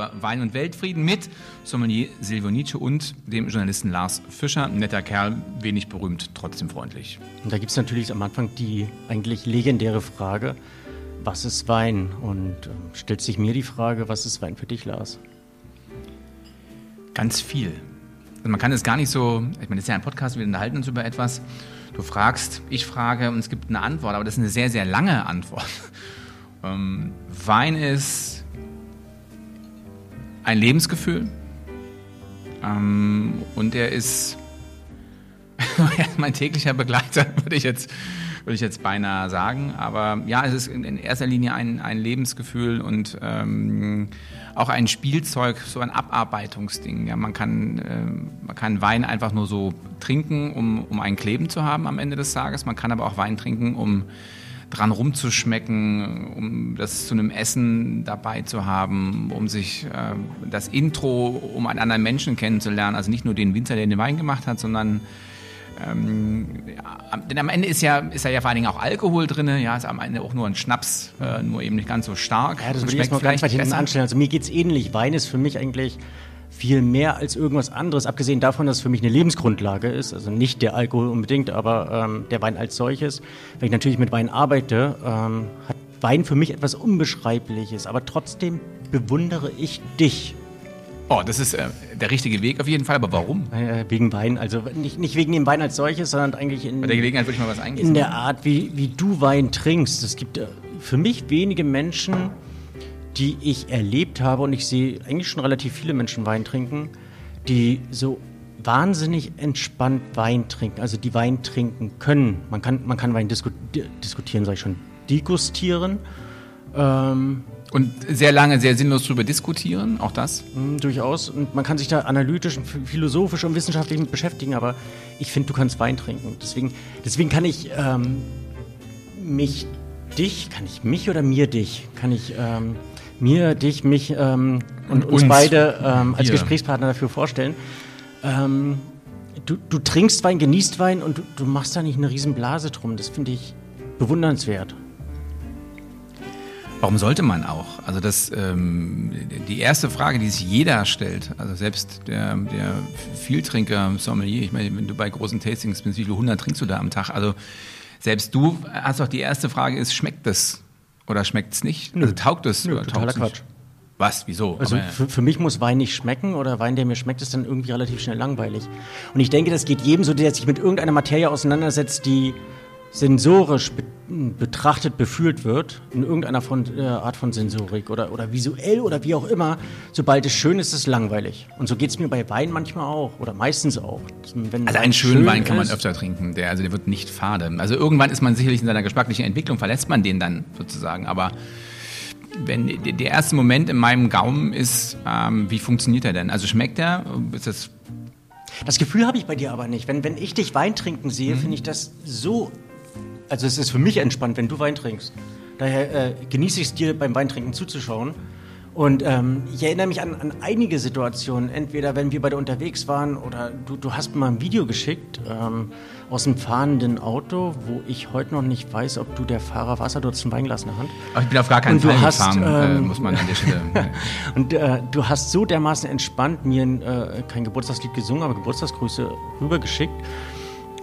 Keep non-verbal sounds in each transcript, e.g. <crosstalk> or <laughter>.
über Wein und Weltfrieden mit Sommelier Silvio Nietzsche und dem Journalisten Lars Fischer. Netter Kerl, wenig berühmt, trotzdem freundlich. Und da gibt es natürlich am Anfang die eigentlich legendäre Frage, was ist Wein? Und äh, stellt sich mir die Frage, was ist Wein für dich, Lars? Ganz viel. Also man kann es gar nicht so, ich meine, das ist ja ein Podcast, wir unterhalten uns über etwas. Du fragst, ich frage und es gibt eine Antwort, aber das ist eine sehr, sehr lange Antwort. <laughs> Ähm, Wein ist ein Lebensgefühl ähm, und er ist <laughs> mein täglicher Begleiter, <laughs> würde ich jetzt würde ich jetzt beinahe sagen. Aber ja, es ist in, erster Linie ein, ein Lebensgefühl und ähm, auch ein Spielzeug, so ein Abarbeitungsding. Ja, man, kann, äh, man kann Wein einfach nur so trinken, um, um ein Kleben zu haben am Ende des Tages. Man kann aber auch Wein trinken, um dran rumzuschmecken, um das zu einem Essen dabei zu haben, um sich äh, das Intro, um einen anderen Menschen kennenzulernen. Also nicht nur den Winzer, der den Wein gemacht hat, sondern ähm, ja, denn am Ende ist ja, ist ja, vor allen Dingen auch Alkohol drin, ja, ist am Ende auch nur ein Schnaps, äh, nur eben nicht ganz so stark. Ja, das würde ich jetzt mal ganz weit hinten anstellen. Also mir geht es ähnlich. Wein ist für mich eigentlich viel mehr als irgendwas anderes, abgesehen davon, dass es für mich eine Lebensgrundlage ist, also nicht der Alkohol unbedingt, aber ähm, der Wein als solches. Wenn ich natürlich mit Wein arbeite, ähm, hat Wein für mich etwas Unbeschreibliches, aber trotzdem bewundere ich dich. Oh, das ist äh, der richtige Weg auf jeden Fall, aber warum? Äh, wegen Wein, also nicht, nicht wegen dem Wein als solches, sondern eigentlich in, Bei der Gelegenheit würde ich mal was in der Art, wie, wie du Wein trinkst. Es gibt äh, für mich wenige Menschen, die ich erlebt habe, und ich sehe eigentlich schon relativ viele Menschen Wein trinken, die so wahnsinnig entspannt Wein trinken, also die Wein trinken können. Man kann, man kann Wein disku diskutieren, sage ich schon, degustieren. Ähm, und sehr lange, sehr sinnlos darüber diskutieren, auch das? Hm, durchaus. Und man kann sich da analytisch, philosophisch und wissenschaftlich mit beschäftigen, aber ich finde, du kannst Wein trinken. Deswegen, deswegen kann ich ähm, mich, dich, kann ich mich oder mir dich, kann ich ähm, mir, dich, mich ähm, und, uns, uns, beide ähm, als Gesprächspartner dafür vorstellen. Ähm, du, du, trinkst Wein, genießt Wein und du, du machst da nicht eine Riesenblase drum. Das finde ich bewundernswert. Warum sollte man auch? Also das, ähm, die erste Frage, die sich jeder stellt, also selbst der, der Vieltrinker, Sommelier, ich meine, wenn du bei großen Tastings bist, wie viele hundert trinkst du da am Tag? Also selbst du hast doch die erste Frage ist, schmeckt das oder schmeckt es nicht? Nö. Also taugt es oder totaler Quatsch. Nicht? Was? Wieso? Also für, für, mich muss Wein nicht schmecken oder Wein, der mir schmeckt, ist dann irgendwie relativ schnell langweilig. Und ich denke, das geht jedem so, der sich mit irgendeiner Materie auseinandersetzt, die sensorisch be betrachtet, befühlt wird, in irgendeiner von, äh, Art von Sensorik oder, oder visuell oder wie auch immer, sobald es schön ist, ist es langweilig. Und so geht es mir bei Wein manchmal auch oder meistens auch. Wenn also einen schönen schön Wein kann man öfter trinken, der, also der wird nicht fade. Also irgendwann ist man sicherlich in seiner geschmacklichen Entwicklung, verlässt man den dann sozusagen, aber wenn der erste Moment in meinem Gaumen ist, ähm, wie funktioniert er denn? Also schmeckt er? Ist das das Gefühl habe ich bei dir aber nicht. Wenn, wenn ich dich Wein trinken sehe, mhm. finde ich das so also es ist für mich entspannt, wenn du Wein trinkst. Daher äh, genieße ich es dir beim Weintrinken zuzuschauen. Und ähm, ich erinnere mich an, an, einige Situationen, entweder wenn wir beide unterwegs waren oder du, du hast mir mal ein Video geschickt ähm, aus einem fahrenden Auto, wo ich heute noch nicht weiß, ob du der Fahrer warst, du hast ein Weinglas in der Hand. Aber ich bin auf gar keinen Fall hast, gefahren, äh, ähm, muss man an der Stelle. <laughs> und äh, du hast so dermaßen entspannt mir äh, kein Geburtstagslied gesungen, aber Geburtstagsgrüße rübergeschickt.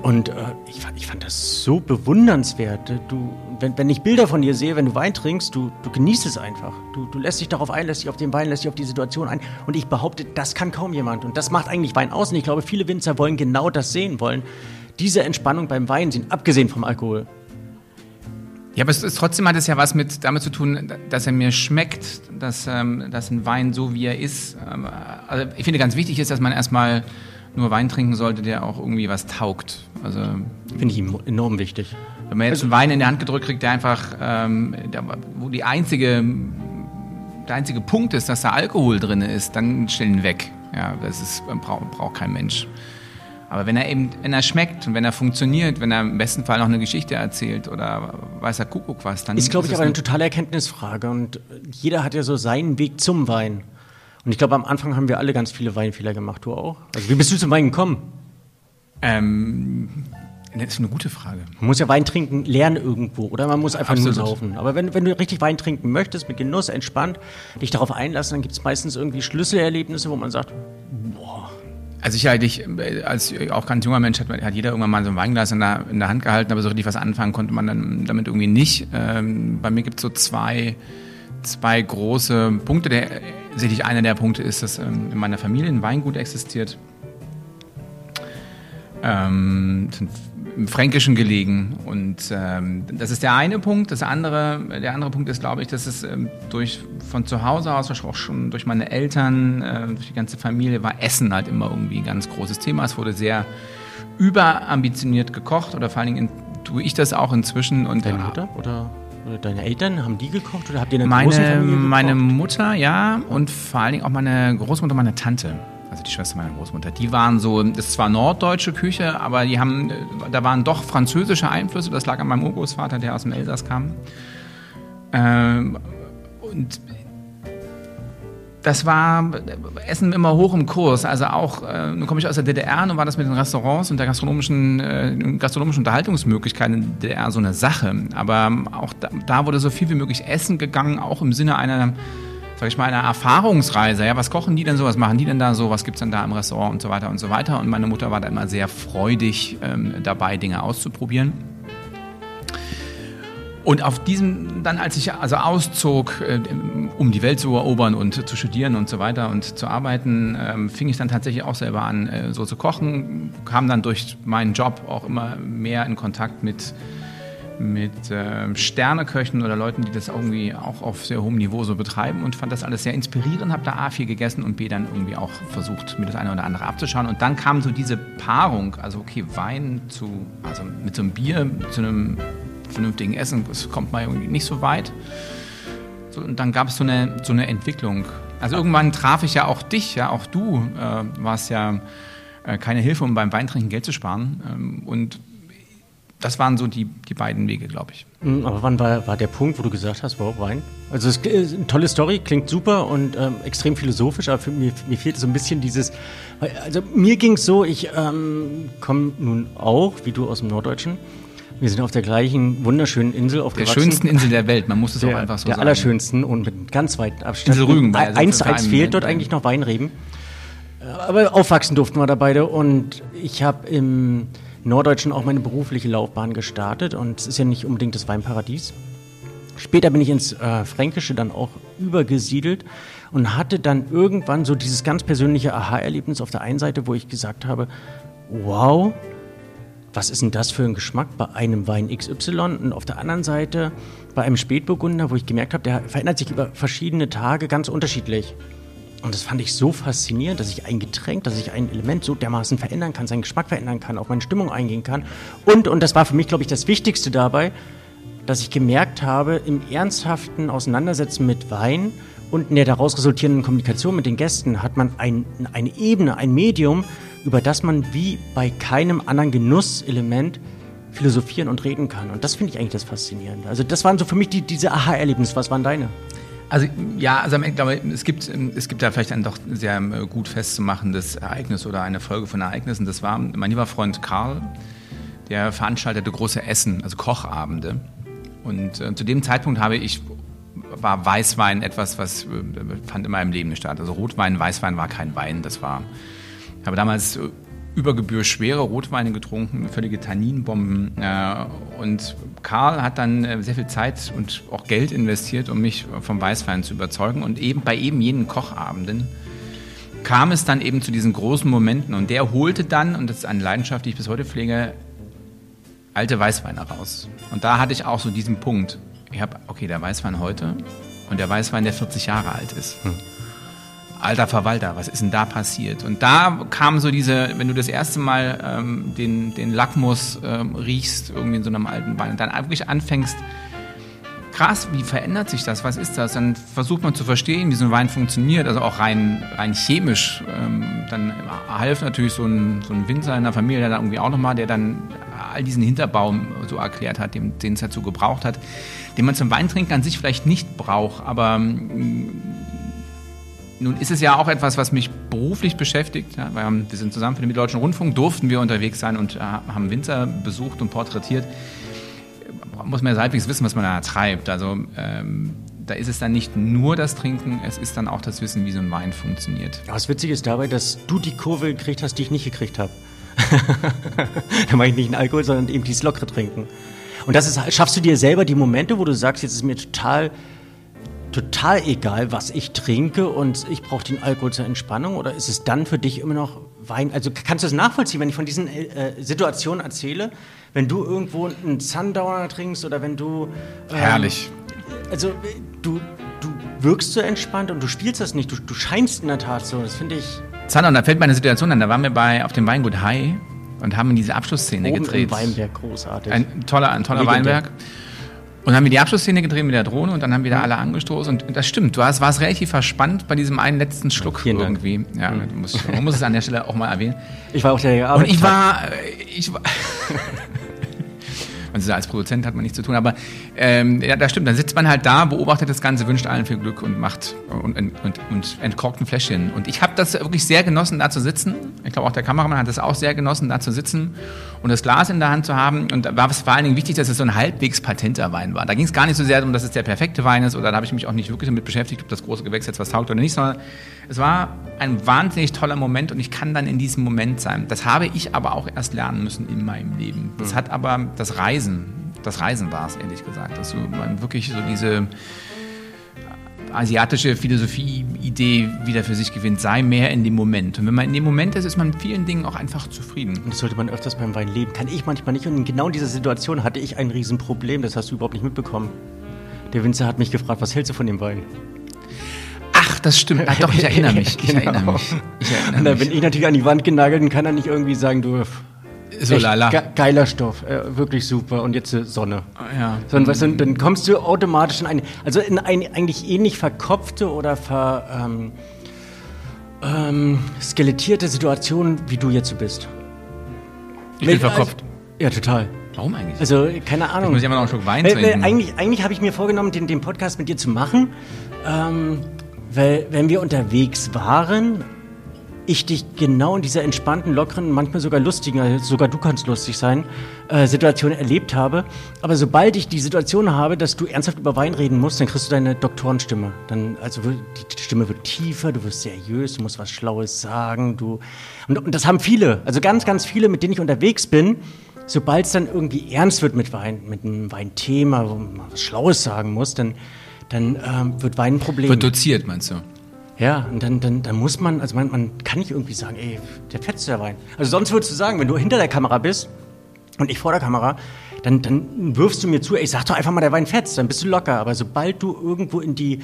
Und äh, ich, fand, ich fand das so bewundernswert. Du, wenn, wenn ich Bilder von dir sehe, wenn du Wein trinkst, du, du genießt es einfach. Du, du lässt dich darauf ein, lässt dich auf den Wein, lässt dich auf die Situation ein. Und ich behaupte, das kann kaum jemand. Und das macht eigentlich Wein aus. Und ich glaube, viele Winzer wollen genau das sehen wollen. Diese Entspannung beim Wein sehen, abgesehen vom Alkohol. Ja, aber es ist, trotzdem hat es ja was mit damit zu tun, dass er mir schmeckt, dass, ähm, dass ein Wein so wie er ist. Ähm, also ich finde ganz wichtig ist, dass man erstmal nur Wein trinken sollte, der auch irgendwie was taugt. Also finde ich enorm wichtig. Wenn man jetzt einen Wein in die Hand gedrückt kriegt, der einfach, ähm, der, wo die einzige, der einzige Punkt ist, dass da Alkohol drin ist, dann stellen ihn weg. Ja, das ist, braucht, braucht kein Mensch. Aber wenn er eben, wenn er schmeckt und wenn er funktioniert, wenn er im besten Fall noch eine Geschichte erzählt oder weiß er Kuckuck was, dann ist, glaube ich, aber eine totale Erkenntnisfrage und jeder hat ja so seinen Weg zum Wein. Und ich glaube, am Anfang haben wir alle ganz viele Weinfehler gemacht. Du auch? Also, wie bist du zum Wein gekommen? Ähm, Das ist eine gute Frage. Man muss ja Wein trinken lernen irgendwo oder man muss einfach Absolut. nur saufen. Aber wenn, wenn du richtig Wein trinken möchtest, mit Genuss, entspannt, dich darauf einlassen, dann gibt es meistens irgendwie Schlüsselerlebnisse, wo man sagt, boah. Also ich eigentlich, als auch ganz junger Mensch hat, hat jeder irgendwann mal so ein Weinglas in der, in der Hand gehalten, aber so richtig was anfangen konnte man dann damit irgendwie nicht. Ähm, bei mir gibt es so zwei, zwei große Punkte. Der, sicherlich einer der Punkte ist, dass ähm, in meiner Familie ein Weingut existiert. Ähm, im Fränkischen gelegen. Und ähm, das ist der eine Punkt. Das andere, der andere Punkt ist, glaube ich, dass es ähm, durch, von zu Hause aus, auch schon durch meine Eltern, äh, durch die ganze Familie, war Essen halt immer irgendwie ein ganz großes Thema. Es wurde sehr überambitioniert gekocht oder vor allen Dingen in, tue ich das auch inzwischen. Und, Deine Mutter oder? Oder deine Eltern, haben die gekocht oder habt ihr eine meine, große Familie gekocht? Meine Mutter, ja, und vor allen Dingen auch meine Großmutter, meine Tante also die Schwester meiner Großmutter, die waren so, das ist zwar norddeutsche Küche, aber die haben, da waren doch französische Einflüsse. Das lag an meinem Urgroßvater, der aus dem Elsass kam. Ähm, und das war Essen immer hoch im Kurs. Also auch, äh, nun komme ich aus der DDR und war das mit den Restaurants und der gastronomischen, äh, gastronomischen Unterhaltungsmöglichkeiten in der DDR so eine Sache. Aber auch da, da wurde so viel wie möglich Essen gegangen, auch im Sinne einer sag ich mal, einer Erfahrungsreise. Ja, was kochen die denn so, was machen die denn da so, was gibt es denn da im Restaurant und so weiter und so weiter. Und meine Mutter war da immer sehr freudig ähm, dabei, Dinge auszuprobieren. Und auf diesem, dann als ich also auszog, äh, um die Welt zu erobern und zu studieren und so weiter und zu arbeiten, äh, fing ich dann tatsächlich auch selber an, äh, so zu kochen, kam dann durch meinen Job auch immer mehr in Kontakt mit mit äh, Sterneköchen oder Leuten, die das irgendwie auch auf sehr hohem Niveau so betreiben und fand das alles sehr inspirierend, habe da A viel gegessen und B dann irgendwie auch versucht, mir das eine oder andere abzuschauen. Und dann kam so diese Paarung, also okay, Wein zu, also mit so einem Bier zu einem vernünftigen Essen, das kommt mal irgendwie nicht so weit. So, und dann gab es so eine, so eine Entwicklung. Also irgendwann traf ich ja auch dich, ja, auch du äh, warst ja äh, keine Hilfe, um beim Weintrinken Geld zu sparen. Ähm, und das waren so die, die beiden Wege, glaube ich. Hm, aber wann war, war der Punkt, wo du gesagt hast, wow, Wein? Also es ist eine tolle Story, klingt super und ähm, extrem philosophisch, aber für mir, mir fehlt so ein bisschen dieses, also mir ging es so, ich ähm, komme nun auch, wie du aus dem Norddeutschen, wir sind auf der gleichen wunderschönen Insel aufgewachsen. Der schönsten Insel der Welt, man muss es der, auch einfach so der sagen. Der allerschönsten und mit ganz weiten Abstand. Insel Rügen. Also eins, eins fehlt dort eigentlich noch Weinreben. Aber aufwachsen durften wir da beide und ich habe im Norddeutschen auch meine berufliche Laufbahn gestartet und es ist ja nicht unbedingt das Weinparadies. Später bin ich ins äh, Fränkische dann auch übergesiedelt und hatte dann irgendwann so dieses ganz persönliche Aha-Erlebnis auf der einen Seite, wo ich gesagt habe, wow, was ist denn das für ein Geschmack bei einem Wein XY? Und auf der anderen Seite bei einem Spätburgunder, wo ich gemerkt habe, der verändert sich über verschiedene Tage ganz unterschiedlich. Und das fand ich so faszinierend, dass ich ein Getränk, dass ich ein Element so dermaßen verändern kann, seinen Geschmack verändern kann, auf meine Stimmung eingehen kann. Und, und das war für mich, glaube ich, das Wichtigste dabei, dass ich gemerkt habe, im ernsthaften Auseinandersetzen mit Wein und in der daraus resultierenden Kommunikation mit den Gästen hat man ein, eine Ebene, ein Medium, über das man wie bei keinem anderen Genusselement philosophieren und reden kann. Und das finde ich eigentlich das Faszinierende. Also das waren so für mich die, diese Aha-Erlebnisse. Was waren deine? Also ja, also ich glaube, es gibt, es gibt da vielleicht ein doch sehr ähm, gut festzumachendes Ereignis oder eine Folge von Ereignissen. Das war mein lieber Freund Karl, der veranstaltete große Essen, also Kochabende. Und äh, zu dem Zeitpunkt habe ich war Weißwein etwas, was äh, fand in meinem Leben nicht statt. Also Rotwein, Weißwein war kein Wein. Das war, ich habe damals äh, über Gebühr schwere Rotweine getrunken, völlige Tanninbomben. Äh, und Karl hat dann äh, sehr viel Zeit und auch Geld investiert, um mich vom Weißwein zu überzeugen. Und eben bei eben jenen Kochabenden kam es dann eben zu diesen großen Momenten. Und der holte dann, und das ist eine Leidenschaft, die ich bis heute pflege, alte Weißweine raus. Und da hatte ich auch so diesen Punkt. Ich habe, okay, der Weißwein heute und der Weißwein, der 40 Jahre alt ist. Hm alter Verwalter, was ist denn da passiert? Und da kam so diese, wenn du das erste Mal ähm, den, den Lackmus ähm, riechst, irgendwie in so einem alten Wein, und dann wirklich anfängst, krass, wie verändert sich das? Was ist das? Dann versucht man zu verstehen, wie so ein Wein funktioniert, also auch rein, rein chemisch. Ähm, dann half natürlich so ein, so ein Winzer in der Familie, der da irgendwie auch nochmal, der dann all diesen Hinterbaum so erklärt hat, den, es dazu gebraucht hat, den man zum Weintrinken an sich vielleicht nicht braucht, aber nun ist es ja auch etwas, was mich beruflich beschäftigt. Ja, wir, wir sind zusammen für den Mitteldeutschen Rundfunk, durften wir unterwegs sein und äh, haben Winzer besucht und porträtiert. Muss man ja halbwegs wissen, was man da treibt. Also ähm, da ist es dann nicht nur das Trinken, es ist dann auch das Wissen, wie so ein Wein funktioniert. Das Witzige ist dabei, dass du die Kurve gekriegt hast, die ich nicht gekriegt habe. <laughs> da mache ich nicht einen Alkohol, sondern eben dieses lockere Trinken. Und das ist, schaffst du dir selber die Momente, wo du sagst, jetzt ist mir total, total egal, was ich trinke und ich brauche den Alkohol zur Entspannung? Oder ist es dann für dich immer noch Wein? Also kannst du es nachvollziehen, wenn ich von diesen äh, Situationen erzähle? Wenn du irgendwo einen Sundowner trinkst oder wenn du. Ähm, Herrlich also du, du wirkst so entspannt und du spielst das nicht. Du, du scheinst in der Tat so. Das finde ich. Und da fällt mir eine Situation an. Da waren wir bei, auf dem Weingut High und haben diese Abschlussszene Oben gedreht. Weinberg, großartig. Ein toller, ein toller Weinberg. Und haben wir die Abschlussszene gedreht mit der Drohne und dann haben wir da alle angestoßen. Und das stimmt, du warst, warst relativ verspannt bei diesem einen letzten Schluck ja, irgendwie. Ja, mhm. musst, man muss es an der Stelle auch mal erwähnen. Ich war auch der Und ich war, ich war Also als Produzent hat man nichts zu tun, aber ähm, ja, das stimmt. Dann sitzt man halt da, beobachtet das Ganze, wünscht allen viel Glück und macht und, und, und entkorkt ein Fläschchen. Und ich habe das wirklich sehr genossen, da zu sitzen. Ich glaube, auch der Kameramann hat das auch sehr genossen, da zu sitzen und das Glas in der Hand zu haben. Und da war es vor allen Dingen wichtig, dass es so ein halbwegs patenter Wein war. Da ging es gar nicht so sehr darum, dass es der perfekte Wein ist, oder da habe ich mich auch nicht wirklich damit beschäftigt, ob das große Gewächs jetzt was taugt oder nicht, sondern es war ein wahnsinnig toller Moment und ich kann dann in diesem Moment sein. Das habe ich aber auch erst lernen müssen in meinem Leben. Das hat aber das Reisen, das Reisen war es, ehrlich gesagt, dass man wirklich so diese asiatische Philosophie-Idee wieder für sich gewinnt, sei mehr in dem Moment. Und wenn man in dem Moment ist, ist man mit vielen Dingen auch einfach zufrieden. Und das sollte man öfters beim Wein leben. Kann ich manchmal nicht. Und in genau dieser Situation hatte ich ein Riesenproblem. Das hast du überhaupt nicht mitbekommen. Der Winzer hat mich gefragt, was hältst du von dem Wein? Ach, das stimmt. Ach, doch, ich erinnere <laughs> mich. Ich genau. erinnere mich. Ich erinnere und da bin ich natürlich an die Wand genagelt und kann dann nicht irgendwie sagen, du. So lala. Ge geiler Stoff, äh, wirklich super. Und jetzt äh, Sonne. Ja. Sondern, weißt du, dann kommst du automatisch in eine, also in eine eigentlich ähnlich verkopfte oder ver, ähm, ähm, skelettierte Situation, wie du jetzt so bist. Ich bin verkopft. Also, ja, total. Warum eigentlich? Also, keine Ahnung. Ich muss ja immer noch einen Schluck Wein trinken. Eigentlich, eigentlich habe ich mir vorgenommen, den, den Podcast mit dir zu machen. Ähm, weil, wenn wir unterwegs waren, ich dich genau in dieser entspannten, lockeren, manchmal sogar lustigen, also sogar du kannst lustig sein, äh, Situation erlebt habe. Aber sobald ich die Situation habe, dass du ernsthaft über Wein reden musst, dann kriegst du deine Doktorenstimme. Dann, also die Stimme wird tiefer, du wirst seriös, du musst was Schlaues sagen. Du, und, und das haben viele, also ganz, ganz viele, mit denen ich unterwegs bin. Sobald es dann irgendwie ernst wird mit Wein, mit einem Weinthema, wo man was Schlaues sagen muss, dann dann ähm, wird Wein ein Problem. Wird doziert, meinst du? Ja, und dann, dann, dann muss man, also man, man kann nicht irgendwie sagen, ey, der fetzt der Wein. Also sonst würdest du sagen, wenn du hinter der Kamera bist und ich vor der Kamera, dann, dann wirfst du mir zu, ey, sag doch einfach mal, der Wein fetzt, dann bist du locker. Aber sobald du irgendwo in die,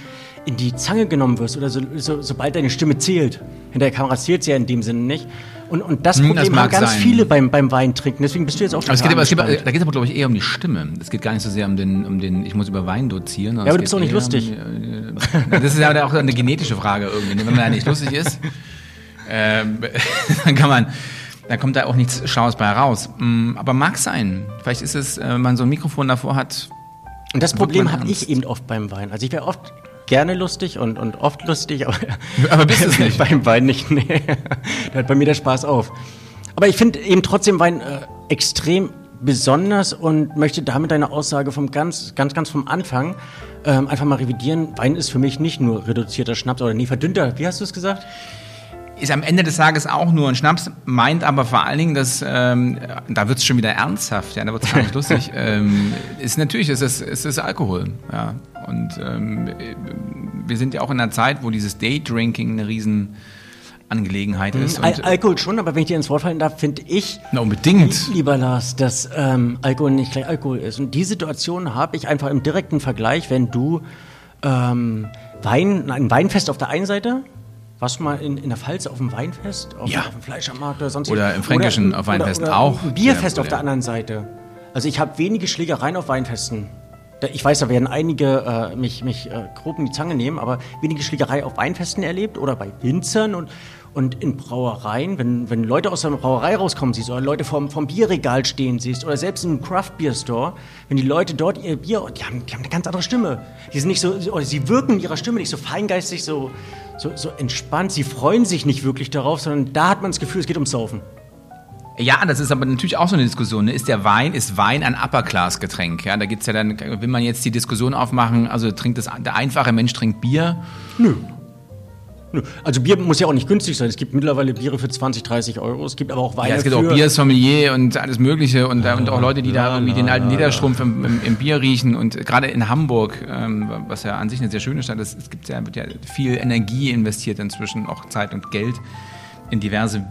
in die Zange genommen wirst oder so, so, sobald deine Stimme zählt, hinter der Kamera zählt sie ja in dem Sinne nicht, und, und das hm, Problem das haben ganz sein. viele beim, beim Wein trinken. Deswegen bist du jetzt auch schon es geht aber, es geht, Da geht es aber, glaube ich, eher um die Stimme. Es geht gar nicht so sehr um den, um den ich muss über Wein dozieren. Ja, aber du bist auch nicht lustig. Um, äh, das ist ja auch eine genetische Frage irgendwie. Wenn man ja nicht lustig ist, äh, <laughs> dann kann man da kommt da auch nichts Schlaues bei heraus. Mm, aber mag sein. Vielleicht ist es, äh, wenn man so ein Mikrofon davor hat. Und das Problem habe ich eben oft beim Wein. Also ich wäre oft gerne lustig und, und oft lustig, aber, <laughs> aber bist es nicht. beim Wein nicht. Nee. Da hört bei mir der Spaß auf. Aber ich finde eben trotzdem Wein äh, extrem besonders und möchte damit deine Aussage vom ganz, ganz, ganz vom Anfang ähm, einfach mal revidieren. Wein ist für mich nicht nur reduzierter Schnaps oder nie verdünnter. Wie hast du es gesagt? ist am Ende des Tages auch nur ein Schnaps, meint aber vor allen Dingen, dass ähm, da wird es schon wieder ernsthaft, ja, da wird es gar nicht <laughs> lustig. Ähm, ist natürlich, es ist, es ist Alkohol, ja. Und ähm, wir sind ja auch in einer Zeit, wo dieses Daydrinking eine riesen Angelegenheit ist. Al Alkohol schon, aber wenn ich dir ins Wort fallen darf, finde ich, Na, unbedingt. lieber Lars, dass ähm, Alkohol nicht gleich Alkohol ist. Und die Situation habe ich einfach im direkten Vergleich, wenn du ähm, Wein, ein Weinfest auf der einen Seite warst du mal in, in der Pfalz auf dem Weinfest? Auf, ja. auf dem Fleischermarkt oder sonst Oder im Fränkischen oder, auf Weinfest oder, oder auch. Ein Bierfest auf der anderen Seite. Also ich habe wenige Schlägereien auf Weinfesten. Ich weiß, da werden einige äh, mich, mich äh, grob in die Zange nehmen, aber wenige Schlägereien auf Weinfesten erlebt oder bei Winzern und, und in Brauereien, wenn, wenn Leute aus der Brauerei rauskommen siehst oder Leute vom, vom Bierregal stehen siehst oder selbst im Craft Beer Store, wenn die Leute dort ihr Bier, die haben, die haben eine ganz andere Stimme. Die sind nicht so, oder sie wirken in ihrer Stimme nicht so feingeistig, so, so, so entspannt. Sie freuen sich nicht wirklich darauf, sondern da hat man das Gefühl, es geht ums Saufen. Ja, das ist aber natürlich auch so eine Diskussion. Ne? Ist der Wein, ist Wein ein Upper-Class-Getränk? Ja, da gibt's ja dann, will man jetzt die Diskussion aufmachen, also trinkt das, der einfache Mensch trinkt Bier? Nö. Also Bier muss ja auch nicht günstig sein. Es gibt mittlerweile Biere für 20, 30 Euro. Es gibt aber auch Weine Ja, es gibt auch für... Biersommelier und alles Mögliche und, und auch Leute, die da irgendwie den alten Niederstrumpf im, im, im Bier riechen und gerade in Hamburg, ähm, was ja an sich eine sehr schöne Stadt ist, es gibt ja, wird ja viel Energie investiert inzwischen, auch Zeit und Geld in diverse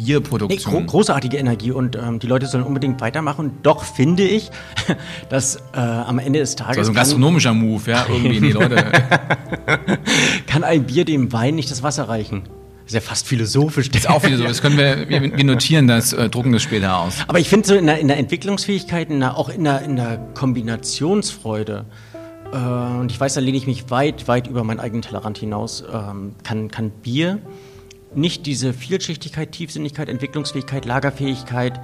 Nee, Bierproduktionen. gro großartige Energie und ähm, die Leute sollen unbedingt weitermachen. Doch finde ich, <laughs> dass äh, am Ende des Tages also ein gastronomischer Move, ja, irgendwie die Leute. <laughs> kann ein Bier dem Wein nicht das Wasser reichen. ist ja fast philosophisch. Ist auch so. Das können wir, wir, wir notieren das, äh, drucken das später aus. Aber ich finde so in der, in der Entwicklungsfähigkeit, in der, auch in der, in der Kombinationsfreude, äh, und ich weiß, da lehne ich mich weit, weit über meinen eigenen Tellerrand hinaus, ähm, kann, kann Bier nicht diese Vielschichtigkeit, Tiefsinnigkeit, Entwicklungsfähigkeit, Lagerfähigkeit,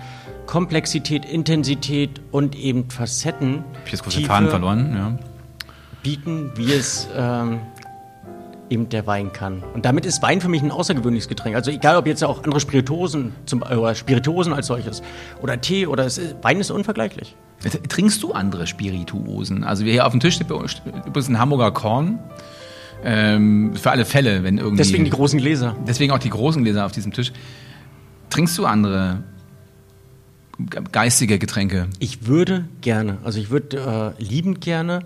Komplexität, Intensität und eben Facetten Tiefe Faden verloren, ja. bieten, wie es ähm, eben der Wein kann. Und damit ist Wein für mich ein außergewöhnliches Getränk. Also egal, ob jetzt auch andere Spirituosen, zum, oder Spirituosen als solches, oder Tee, oder es ist, Wein ist unvergleichlich. Trinkst du andere Spirituosen? Also wir hier auf dem Tisch steht übrigens ein Hamburger Korn. Ähm, für alle Fälle, wenn irgendwie. Deswegen die großen Gläser. deswegen auch die großen Gläser auf diesem Tisch. Trinkst du andere ge- geistige Getränke? Ich würde gerne, also ich würde äh, liebend gerne.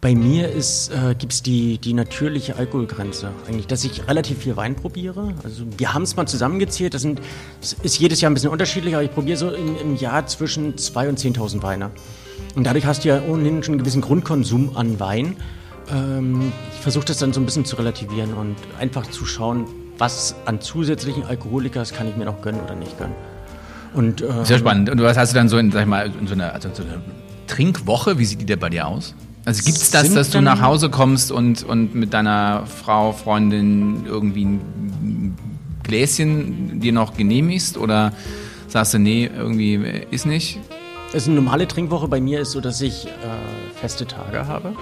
Bei mir ist, äh, gibt es die, die natürliche Alkoholgrenze. Eigentlich, dass ich relativ viel Wein probiere. Also wir haben es mal zusammengezählt. Das sind, es ist jedes Jahr ein bisschen unterschiedlich, aber ich probiere so im, im Jahr zwischen 2.000 und 10.000 Weine. Und dadurch hast du ja ohnehin schon einen gewissen Grundkonsum an Wein. Ähm, ich versuche das dann so ein bisschen zu relativieren und einfach zu schauen, was an zusätzlichen Alkoholikers kann ich mir noch gönnen oder nicht gönnen. Und, äh, Sehr spannend. Und was hast du dann so in, sag ich mal, in so einer, also so einer Trinkwoche? Wie sieht die denn bei dir aus? Also gibt es das, dass du nach Hause kommst und, und mit deiner Frau, Freundin irgendwie ein Gläschen dir noch genehmigst? Oder sagst du, nee, irgendwie ist nicht? Also eine normale Trinkwoche bei mir ist so, dass ich äh, feste Tage habe,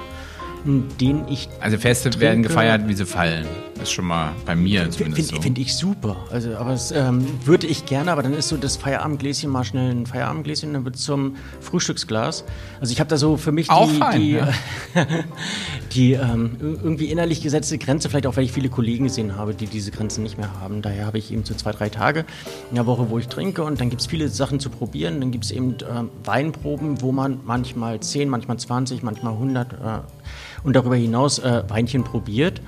in denen ich Also Feste Trinke- werden gefeiert, wie sie fallen. Das ist schon mal bei mir zumindest finde so. find ich super. Also, aber es ähm, würde ich gerne, aber dann ist so das Feierabendgläschen mal schnell ein Feierabendgläschen, dann wird es zum Frühstücksglas. Also ich habe da so für mich Auch die, fein, die, ja. <laughs> die ähm, ir- irgendwie innerlich gesetzte Grenze, vielleicht auch, weil ich viele Kollegen gesehen habe, die diese Grenzen nicht mehr haben. Daher habe ich eben so zwei, drei Tage in der Woche, wo ich trinke und dann gibt es viele Sachen zu probieren. Dann gibt es eben ähm, Weinproben, wo man manchmal 10, manchmal 20, manchmal 100 äh, und darüber hinaus äh, Weinchen probiert.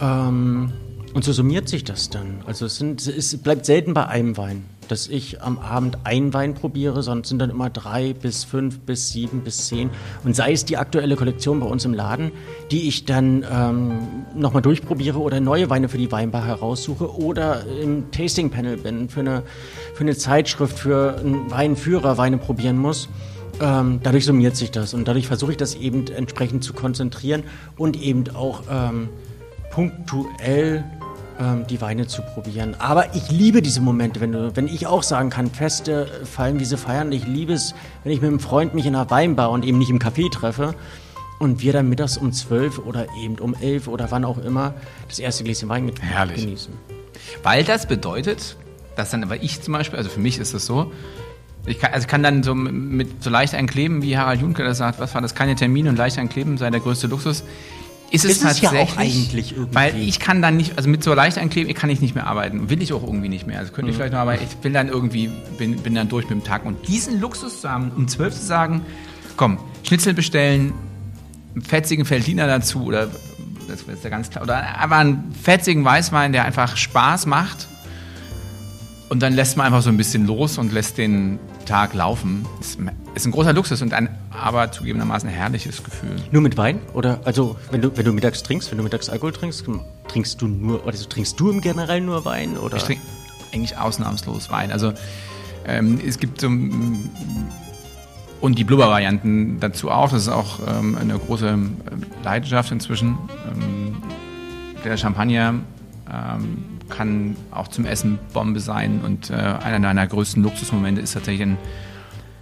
Ähm, und so summiert sich das dann. Also es, sind, es bleibt selten bei einem Wein, dass ich am Abend einen Wein probiere, sondern es sind dann immer drei bis fünf bis sieben bis zehn. Und sei es die aktuelle Kollektion bei uns im Laden, die ich dann ähm, nochmal durchprobiere oder neue Weine für die Weinbar heraussuche oder im Tasting Panel bin, für eine, für eine Zeitschrift, für einen Weinführer Weine probieren muss. Ähm, dadurch summiert sich das und dadurch versuche ich das eben entsprechend zu konzentrieren und eben auch ähm, punktuell ähm, die Weine zu probieren. Aber ich liebe diese Momente, wenn, du, wenn ich auch sagen kann, Feste fallen, wie sie feiern. Ich liebe es, wenn ich mit einem Freund mich in einer Weinbar und eben nicht im Café treffe und wir dann mittags um zwölf oder eben um elf oder wann auch immer das erste Gläschen Wein get- Herrlich. genießen. Weil das bedeutet, dass dann aber ich zum Beispiel, also für mich ist das so, ich kann, also ich kann dann so mit so leicht einkleben, wie Harald Juncker das sagt, was war das, keine Termine und leicht einkleben sei der größte Luxus. Ist es Ist es ja tatsächlich, eigentlich irgendwie. weil ich kann dann nicht, also mit so leicht einkleben kann ich nicht mehr arbeiten, will ich auch irgendwie nicht mehr. Also Mhm. könnte ich vielleicht noch, aber ich bin dann irgendwie, bin, bin dann durch mit dem Tag. Und diesen Luxus zu haben, um zwölf zu sagen, komm, Schnitzel bestellen, einen fetzigen Feldliner dazu oder das ist ja ganz klar, oder aber einen fetzigen Weißwein, der einfach Spaß macht und dann lässt man einfach so ein bisschen los und lässt den Tag laufen. Ist, ist ein großer Luxus und ein aber zugegebenermaßen herrliches Gefühl. Nur mit Wein? Oder also wenn du, wenn du mittags trinkst, wenn du mittags Alkohol trinkst, trinkst du nur, oder so, trinkst du im Generell nur Wein? Oder? Ich trinke eigentlich ausnahmslos Wein. Also ähm, es gibt so mm, und die Blubber-Varianten dazu auch. Das ist auch ähm, eine große ähm, Leidenschaft inzwischen. Ähm, der Champagner ähm, kann auch zum Essen Bombe sein und äh, einer meiner größten Luxusmomente ist tatsächlich ein,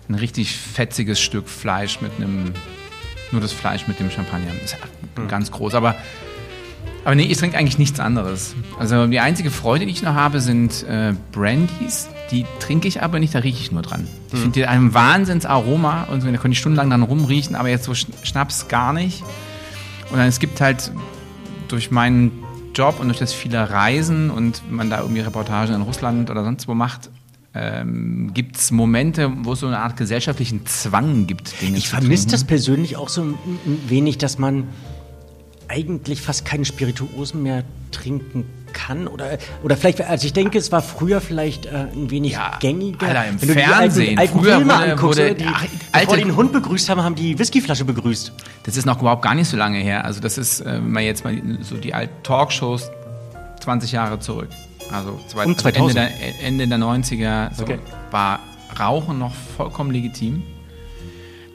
ein richtig fetziges Stück Fleisch mit einem nur das Fleisch mit dem Champagner. Das ist ganz groß, aber Aber nee, ich trinke eigentlich nichts anderes. Also die einzige Freude, die ich noch habe, sind äh, Brandys. Die trinke ich aber nicht, da rieche ich nur dran. Ich Hm. finde die ein Wahnsinnsaroma und da konnte ich stundenlang dann rumriechen, aber jetzt so Sch- Schnaps gar nicht. Und dann es gibt halt durch meinen Job und durch das viele Reisen und man da irgendwie Reportagen in Russland oder sonst wo macht, ähm, gibt es Momente, wo es so eine Art gesellschaftlichen Zwang gibt, Dinge Ich vermisse das persönlich auch so ein wenig, dass man eigentlich fast keine Spirituosen mehr trinken kann. Oder, oder vielleicht, also ich denke, es war früher vielleicht äh, ein wenig Ja, gängiger. Alter, im Wenn du die Fernsehen. alten, alten Filme wurde- anguckst, wurde- die, ach, bevor alte- die den Hund begrüßt haben, haben die Whiskyflasche begrüßt. Das ist noch überhaupt gar nicht so lange her. Also das ist, äh, wenn man jetzt mal so die alten Talkshows 20 Jahre zurück. Also, zwei, Um also 2000. Ende, der, Ende der 90er so, Okay. war Rauchen noch vollkommen legitim.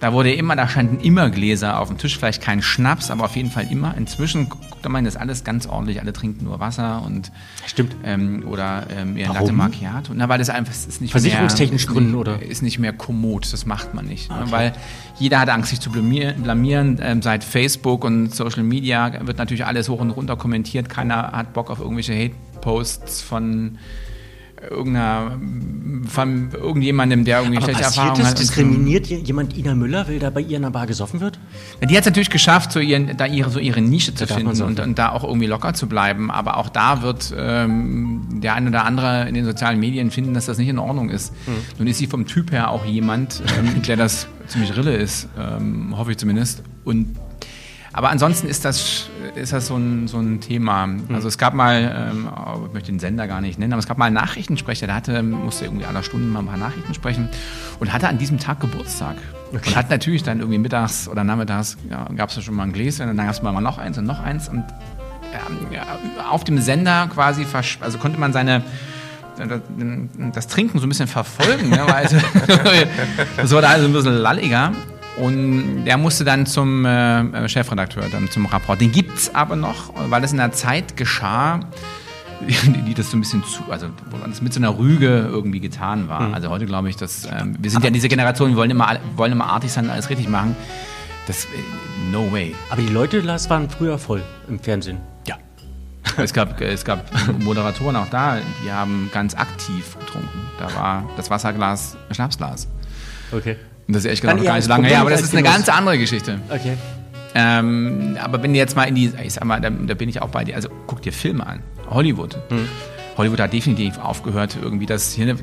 Da wurde immer, da standen immer Gläser auf dem Tisch, vielleicht kein Schnaps, aber auf jeden Fall immer. Inzwischen guckt man das alles ganz ordentlich. Alle trinken nur Wasser und Stimmt. ähm, oder ähm, Warum? Latte Macchiato. Na, weil das einfach es ist nicht Versicherungstechnischen mehr, Gründen, ist oder? Ist nicht mehr kommod, das macht man nicht. Ne? Weil jeder hat Angst, sich zu blamieren. blamieren. Ähm, seit Facebook und Social Media wird natürlich alles hoch und runter kommentiert. Keiner hat Bock auf irgendwelche Hate-Posts von irgendeiner, von irgendjemandem, der irgendwie Aber schlechte Erfahrungen hat. Diskriminiert jemand Ina Müller, weil da bei ihr in der Bar gesoffen wird? Ja, Die hat es natürlich geschafft, so ihren, da ihre, so ihre Nische zu man finden und, und da auch irgendwie locker zu bleiben. Aber auch da wird ähm, der ein oder andere in den sozialen Medien finden, dass das nicht in Ordnung ist. Hm. Nun ist sie vom Typ her auch jemand, ähm, der das ziemlich rille ist, ähm, hoffe ich zumindest. Und aber ansonsten ist das, ist das so, ein, so ein Thema. Hm. Also es gab mal, ähm, oh, ich möchte den Sender gar nicht nennen, aber es gab mal einen Nachrichtensprecher, der hatte, musste irgendwie aller Stunden mal ein paar Nachrichten sprechen und hatte an diesem Tag Geburtstag. Und hat natürlich dann irgendwie mittags oder nachmittags, ja, gab es ja schon mal ein Gläschen und dann gab es mal noch eins und noch eins. Und ähm, ja, auf dem Sender quasi, also konnte man seine das Trinken so ein bisschen verfolgen, ne? weil also, das wurde also ein bisschen lalliger. Und der musste dann zum äh, Chefredakteur, dann zum Rapport. Den gibt's aber noch, weil das in der Zeit geschah, <laughs> die, das so ein bisschen zu, also wo das mit so einer Rüge irgendwie getan war. Also heute glaube ich, dass ähm, wir sind ja diese Generation, wir wollen immer, wollen immer artig sein, alles richtig machen. Das, äh, no way. Aber die Leute Lars, waren früher voll im Fernsehen. Ja. Es gab, es gab Moderatoren auch da, die haben ganz aktiv getrunken. Da war das Wasserglas Schnapsglas. Okay. Das ist ehrlich gesagt noch gar nicht so lange her, aber das ist eine ganz andere Geschichte. Okay. Ähm, aber wenn du jetzt mal in die, ich sag mal, da, da bin ich auch bei dir, also guck dir Filme an. Hollywood. Hm. Hollywood hat definitiv aufgehört, irgendwie das hier.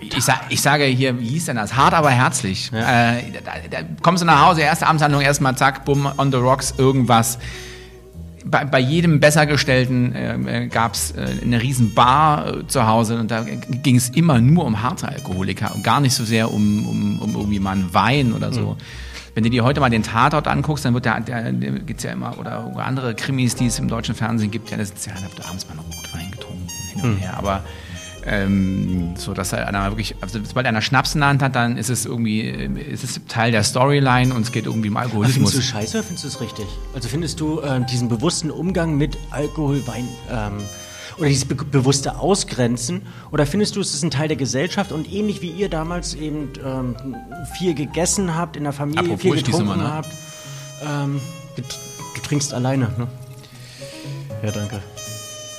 Ich, sag, ich sage hier, wie hieß denn das? Hart, aber herzlich. Äh, da, da kommst du nach Hause, erste Abendshandlung, erstmal zack, bumm, on the rocks, irgendwas. Bei, bei jedem Bessergestellten äh, gab es äh, eine riesen Bar äh, zu Hause und da ging es immer nur um harte Alkoholiker und gar nicht so sehr um, um, um irgendwie mal einen Wein oder so. Wenn du dir heute mal den Tatort anguckst, dann wird der, der, der gibt's ja immer, oder andere Krimis, die es im deutschen Fernsehen gibt, ja, das ist ja, da wird abends mal noch Rotwein getrunken hin und her, aber ähm, so, dass halt einer wirklich, also sobald einer Schnaps in der Hand hat, dann ist es irgendwie, äh, ist es Teil der Storyline und es geht irgendwie um Aber Alkoholismus. findest du scheiße oder findest du es richtig? Also findest du äh, diesen bewussten Umgang mit Alkohol, Wein ähm, oder dieses be bewusste Ausgrenzen oder findest du es ist ein Teil der Gesellschaft und ähnlich wie ihr damals eben ähm, viel gegessen habt in der Familie, Apropos, viel getrunken mal, ne? habt, ähm, du, du trinkst alleine, ne? Ja, danke.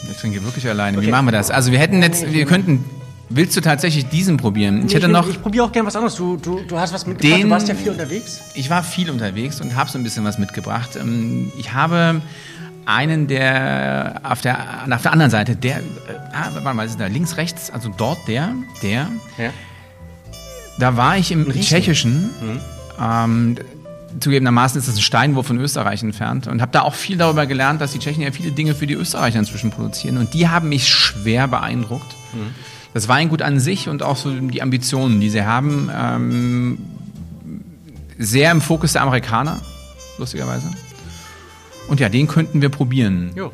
Ich trinke wirklich alleine. Wie Okay. machen wir das? Also wir hätten jetzt, wir könnten, willst du tatsächlich diesen probieren? Ich hätte ich, noch, ich probiere auch gern was anderes. Du, du, du hast was mitgebracht, Den- du warst ja viel unterwegs. ich war viel unterwegs und habe so ein bisschen was mitgebracht. Ähm, Ich habe einen, der auf der, auf der anderen Seite, der, äh, ah, warte mal, ist da links, rechts, also dort der, der, Ja. da war ich im. Tschechischen. Ähm, zugegebenermaßen ist das ein Steinwurf von Österreich entfernt und habe da auch viel darüber gelernt, dass die Tschechen ja viele Dinge für die Österreicher inzwischen produzieren und die haben mich schwer beeindruckt. Das Weingut an sich und auch so die Ambitionen, die sie haben, ähm, sehr im Fokus der Amerikaner, lustigerweise. Und ja, den könnten wir probieren. Jo.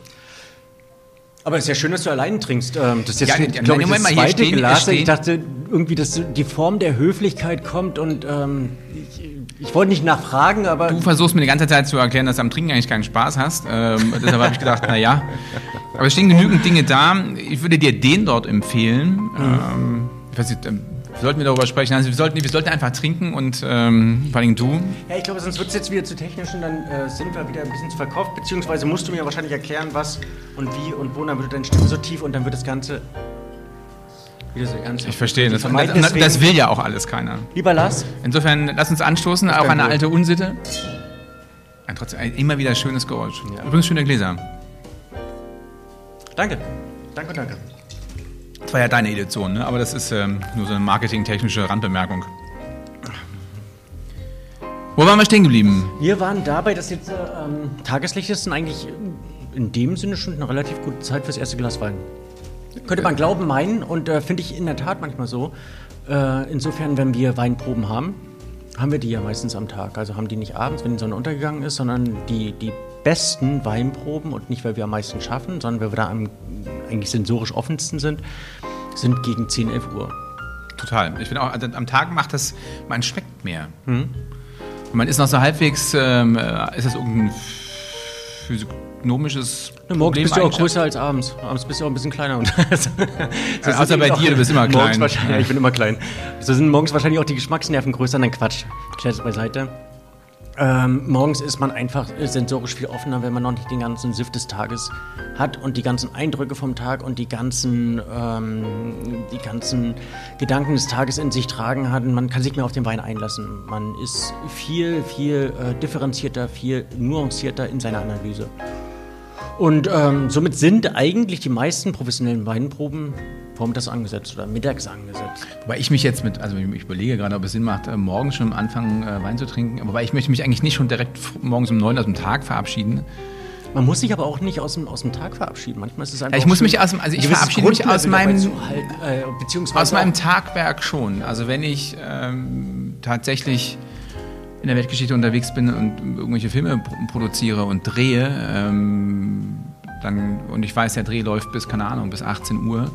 Aber es ist ja schön, dass du allein trinkst. Ähm, Das ist jetzt, Ja, glaube ich, das zweite stehen- Glas. stehen- Ich dachte irgendwie, dass die Form der Höflichkeit kommt und ähm, ich, ich wollte nicht nachfragen, aber Du versuchst mir die ganze Zeit zu erklären, dass du am Trinken eigentlich keinen Spaß hast. Ähm, <laughs> deshalb habe ich gedacht, na ja. Aber es stehen genügend Dinge da. Ich würde dir den dort empfehlen. Ähm, ich weiß nicht, ähm, sollten wir darüber sprechen. Also wir sollten, wir sollten einfach trinken und ähm, vor allem du. Ja, ich glaube, sonst wird es jetzt wieder zu technisch und dann äh, sind wir wieder ein bisschen zu verkauft. Beziehungsweise musst du mir wahrscheinlich erklären, was und wie und wo. Und dann wird deine Stimme so tief und dann wird das Ganze wieder so ernst. Ich verstehe. Das, das, das, will ja auch alles keiner. Lieber Lars. Insofern, lass uns anstoßen. Auch eine alte Unsitte. Ja, trotzdem, immer wieder schönes Geräusch. Ja. Übrigens schöne Gläser. Danke. Danke, danke. Das war ja deine Edition, ne? aber das ist ähm, nur so eine marketingtechnische Randbemerkung. Wo waren wir stehen geblieben? Wir waren dabei, dass jetzt ähm, Tageslicht ist und eigentlich in dem Sinne schon eine relativ gute Zeit fürs erste Glas Wein. Könnte man glauben, meinen und äh, finde ich in der Tat manchmal so. Äh, insofern, wenn wir Weinproben haben, haben wir die ja meistens am Tag. Also haben die nicht abends, wenn die Sonne untergegangen ist, sondern die, die besten Weinproben und nicht, weil wir am meisten schaffen, sondern weil wir da am eigentlich sensorisch offensten sind, sind gegen 10, 11 Uhr. Total. Ich finde auch, also am Tag macht das, man schmeckt mehr. Hm. man ist noch so halbwegs, ähm, äh, ist das irgendein physiognomisches ja, morgens bist du auch größer als abends. Abends bist du auch ein bisschen kleiner. Und <laughs> so Außer bei dir, du bist immer klein. Ja, ich bin immer klein. So sind morgens wahrscheinlich auch die Geschmacksnerven größer. Nein, Quatsch. Scherz beiseite. Ähm, morgens ist man einfach sensorisch viel offener, wenn man noch nicht den ganzen Sift des Tages hat und die ganzen Eindrücke vom Tag und die ganzen, ähm, die ganzen Gedanken des Tages in sich tragen hat. Man kann sich mehr auf den Wein einlassen. Man ist viel, viel äh, differenzierter, viel nuancierter in seiner Analyse. Und ähm, somit sind eigentlich die meisten professionellen Weinproben vormittags angesetzt oder mittags angesetzt. Wobei ich mich jetzt mit, also ich überlege gerade, ob es Sinn macht, äh, morgens schon anfangen äh, Wein zu trinken. Aber ich möchte mich eigentlich nicht schon direkt morgens um neun aus dem Tag verabschieden. Man muss sich aber auch nicht aus dem, aus dem Tag verabschieden. Manchmal ist es einfach. Ja, ich muss mich aus dem, also ich verabschiede mich aus meinem, halt, äh, aus meinem Tagwerk schon. Also wenn ich ähm, tatsächlich in der Weltgeschichte unterwegs bin und irgendwelche Filme produziere und drehe, ähm, dann, und ich weiß, der Dreh läuft bis, keine Ahnung, bis 18 Uhr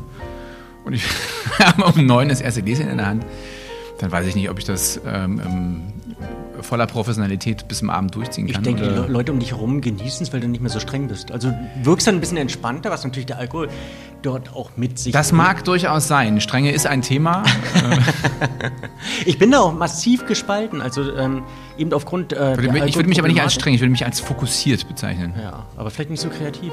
und ich <laughs> habe um 9 das erste Gläschen in der Hand, dann weiß ich nicht, ob ich das ähm, ähm voller Professionalität bis zum Abend durchziehen kann. Ich denke, oder? die Leute um dich herum genießen es, weil du nicht mehr so streng bist. Also wirkst dann ein bisschen entspannter, was natürlich der Alkohol dort auch mit sich Das bringt. mag durchaus sein. Strenge ist ein Thema. <laughs> ich bin da auch massiv gespalten. Also ähm, eben aufgrund. Äh, ich würde, ich würde mich aber nicht als streng, ich würde mich als fokussiert bezeichnen. Ja, aber vielleicht nicht so kreativ.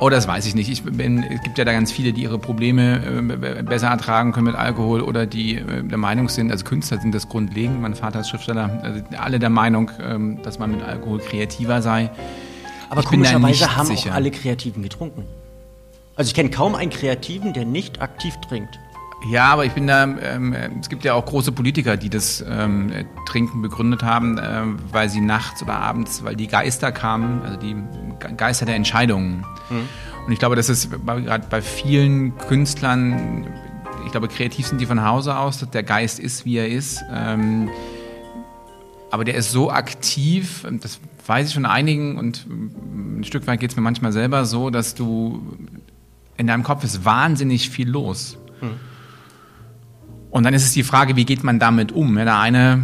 Oh, das weiß ich nicht. Ich bin, es gibt ja da ganz viele, die ihre Probleme äh, besser ertragen können mit Alkohol oder die äh, der Meinung sind, also Künstler sind das grundlegend, mein Vater ist Schriftsteller, also alle der Meinung, ähm, dass man mit Alkohol kreativer sei. Aber ich komischerweise haben sicher. auch alle Kreativen getrunken. Also ich kenne kaum einen Kreativen, der nicht aktiv trinkt. Ja, aber ich bin da, ähm, es gibt ja auch große Politiker, die das ähm, Trinken begründet haben, äh, weil sie nachts oder abends, weil die Geister kamen, also die Geister der Entscheidungen. Mhm. Und ich glaube, das ist gerade bei vielen Künstlern, ich glaube, kreativ sind die von Hause aus, dass der Geist ist, wie er ist. Ähm, aber der ist so aktiv, das weiß ich von einigen und ein Stück weit geht es mir manchmal selber so, dass du in deinem Kopf ist wahnsinnig viel los. Hm. Und dann ist es die Frage, wie geht man damit um? Ja, der eine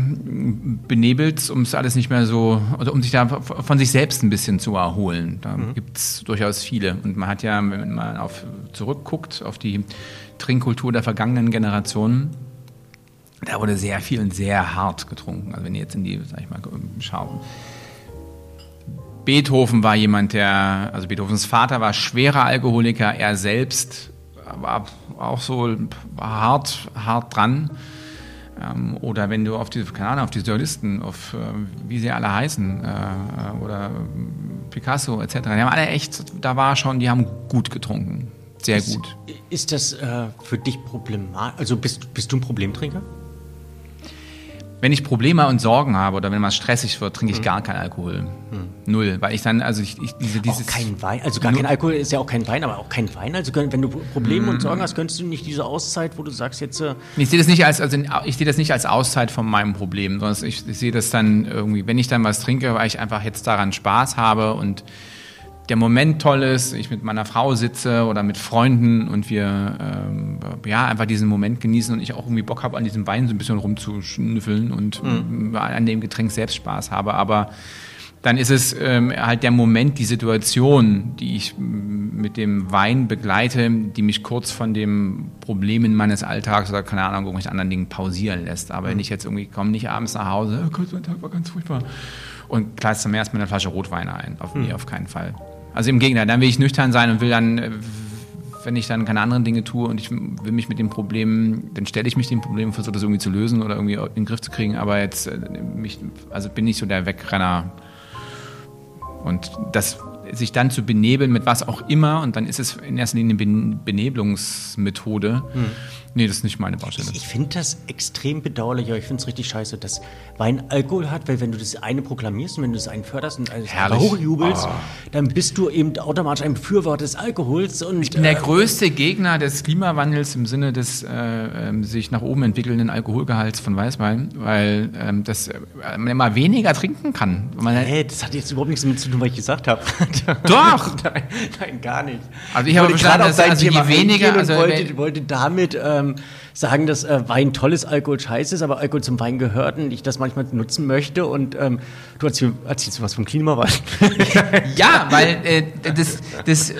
benebelt, um es alles nicht mehr so, oder um sich da von sich selbst ein bisschen zu erholen. Da mhm. gibt es durchaus viele. Und man hat ja, wenn man auf, zurückguckt auf die Trinkkultur der vergangenen Generationen, da wurde sehr viel und sehr hart getrunken. Also wenn ihr jetzt in die, sag ich mal, schauen. Beethoven war jemand, der, also Beethovens Vater war schwerer Alkoholiker, er selbst war auch so hart, hart dran. Ähm, oder wenn du auf diese, keine Ahnung, auf die Journalisten, auf äh, wie sie alle heißen, äh, oder Picasso etc., die haben alle echt, da war schon, die haben gut getrunken. Sehr ist, gut. Ist das äh, für dich problematisch? Also bist, bist du ein Problemtrinker? Wenn ich Probleme und Sorgen habe oder wenn man stressig wird, trinke ich mhm. gar keinen Alkohol. Mhm. Null. Weil ich dann, also ich, ich diese, dieses. Auch kein Wein, also gar kein Alkohol ist ja auch kein Wein, aber auch kein Wein. Also wenn du Probleme mhm. und Sorgen hast, könntest du nicht diese Auszeit, wo du sagst jetzt. Äh ich sehe das nicht als, also ich sehe das nicht als Auszeit von meinem Problem, sondern ich, ich sehe das dann irgendwie, wenn ich dann was trinke, weil ich einfach jetzt daran Spaß habe und der Moment toll ist, ich mit meiner Frau sitze oder mit Freunden und wir ähm, ja einfach diesen Moment genießen und ich auch irgendwie Bock habe, an diesem Wein so ein bisschen rumzuschnüffeln und mhm. an dem Getränk selbst Spaß habe. Aber dann ist es ähm, halt der Moment, die Situation, die ich mit dem Wein begleite, die mich kurz von dem Problemen meines Alltags oder keine Ahnung, irgendwelchen anderen Dingen pausieren lässt. Aber wenn ich jetzt irgendwie komme nicht abends nach Hause, oh Gott, mein Tag war ganz furchtbar. Und klar, zum ersten Mal eine Flasche Rotwein ein. Auf, mhm. Nee, auf keinen Fall. Also im Gegenteil, dann will ich nüchtern sein und will dann, äh, wenn ich dann keine anderen Dinge tue und ich will mich mit dem Problem, dann stelle ich mich dem Problem und versuche das irgendwie zu lösen oder irgendwie in den Griff zu kriegen. Aber jetzt äh, mich, also bin ich so der Wegrenner und das sich dann zu benebeln mit was auch immer und dann ist es in erster Linie eine Benebelungsmethode. Hm. Nee, das ist nicht meine Baustelle. Ich, ich finde das extrem bedauerlich, aber ich finde es richtig scheiße, dass Wein Alkohol hat, weil wenn du das eine proklamierst und wenn du das einen förderst und alles hochjubelst, oh. dann bist du eben automatisch ein Befürworter des Alkohols. Und, ich bin der äh, größte Gegner des Klimawandels im Sinne des äh, äh, sich nach oben entwickelnden Alkoholgehalts von Weißwein, weil ähm, das, äh, man immer weniger trinken kann. Man hey, das hat jetzt überhaupt nichts damit zu tun, was ich gesagt habe. Doch! <laughs> nein, nein, gar nicht. Also ich, ich habe gerade auf also Thema je weniger, also wollte, wollte damit ähm, sagen, dass äh, Wein tolles Alkohol scheiße ist, aber Alkohol zum Wein gehört und ich das manchmal nutzen möchte. Und ähm, du erzählst, erzählst was vom Klimawandel. <laughs> ja, weil äh, das, das äh,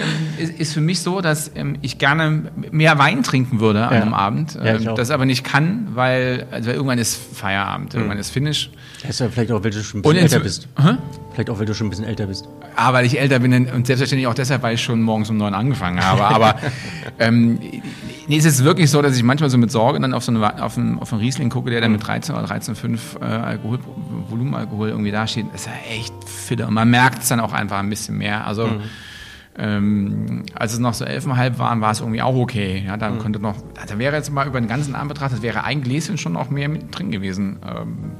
ist für mich so, dass ähm, ich gerne mehr Wein trinken würde ja. an einem Abend. Ja, das aber nicht kann, weil also irgendwann ist Feierabend, mhm. irgendwann ist Finish. Das ist ja vielleicht auch, weil du schon ein bisschen älter bist. Hä? Vielleicht auch, weil du schon ein bisschen älter bist. Ah, weil ich älter bin und selbstverständlich auch deshalb, weil ich schon morgens um neun angefangen habe. Aber <laughs> ähm, nee, es ist wirklich so, dass ich manchmal so mit Sorge dann auf so eine, auf einen, auf einen Riesling gucke, der dann mit 13 oder 13,5 äh, Alkohol, Volumenalkohol irgendwie dasteht. Das ist ja echt fitter. Und man merkt es dann auch einfach ein bisschen mehr. Also mhm. Ähm, als es noch so 11,5 waren, war es irgendwie auch okay. Ja, da mhm. könnte noch, da wäre jetzt mal über den ganzen Abend betrachtet, wäre ein Gläschen schon auch mehr mit drin gewesen. Ähm,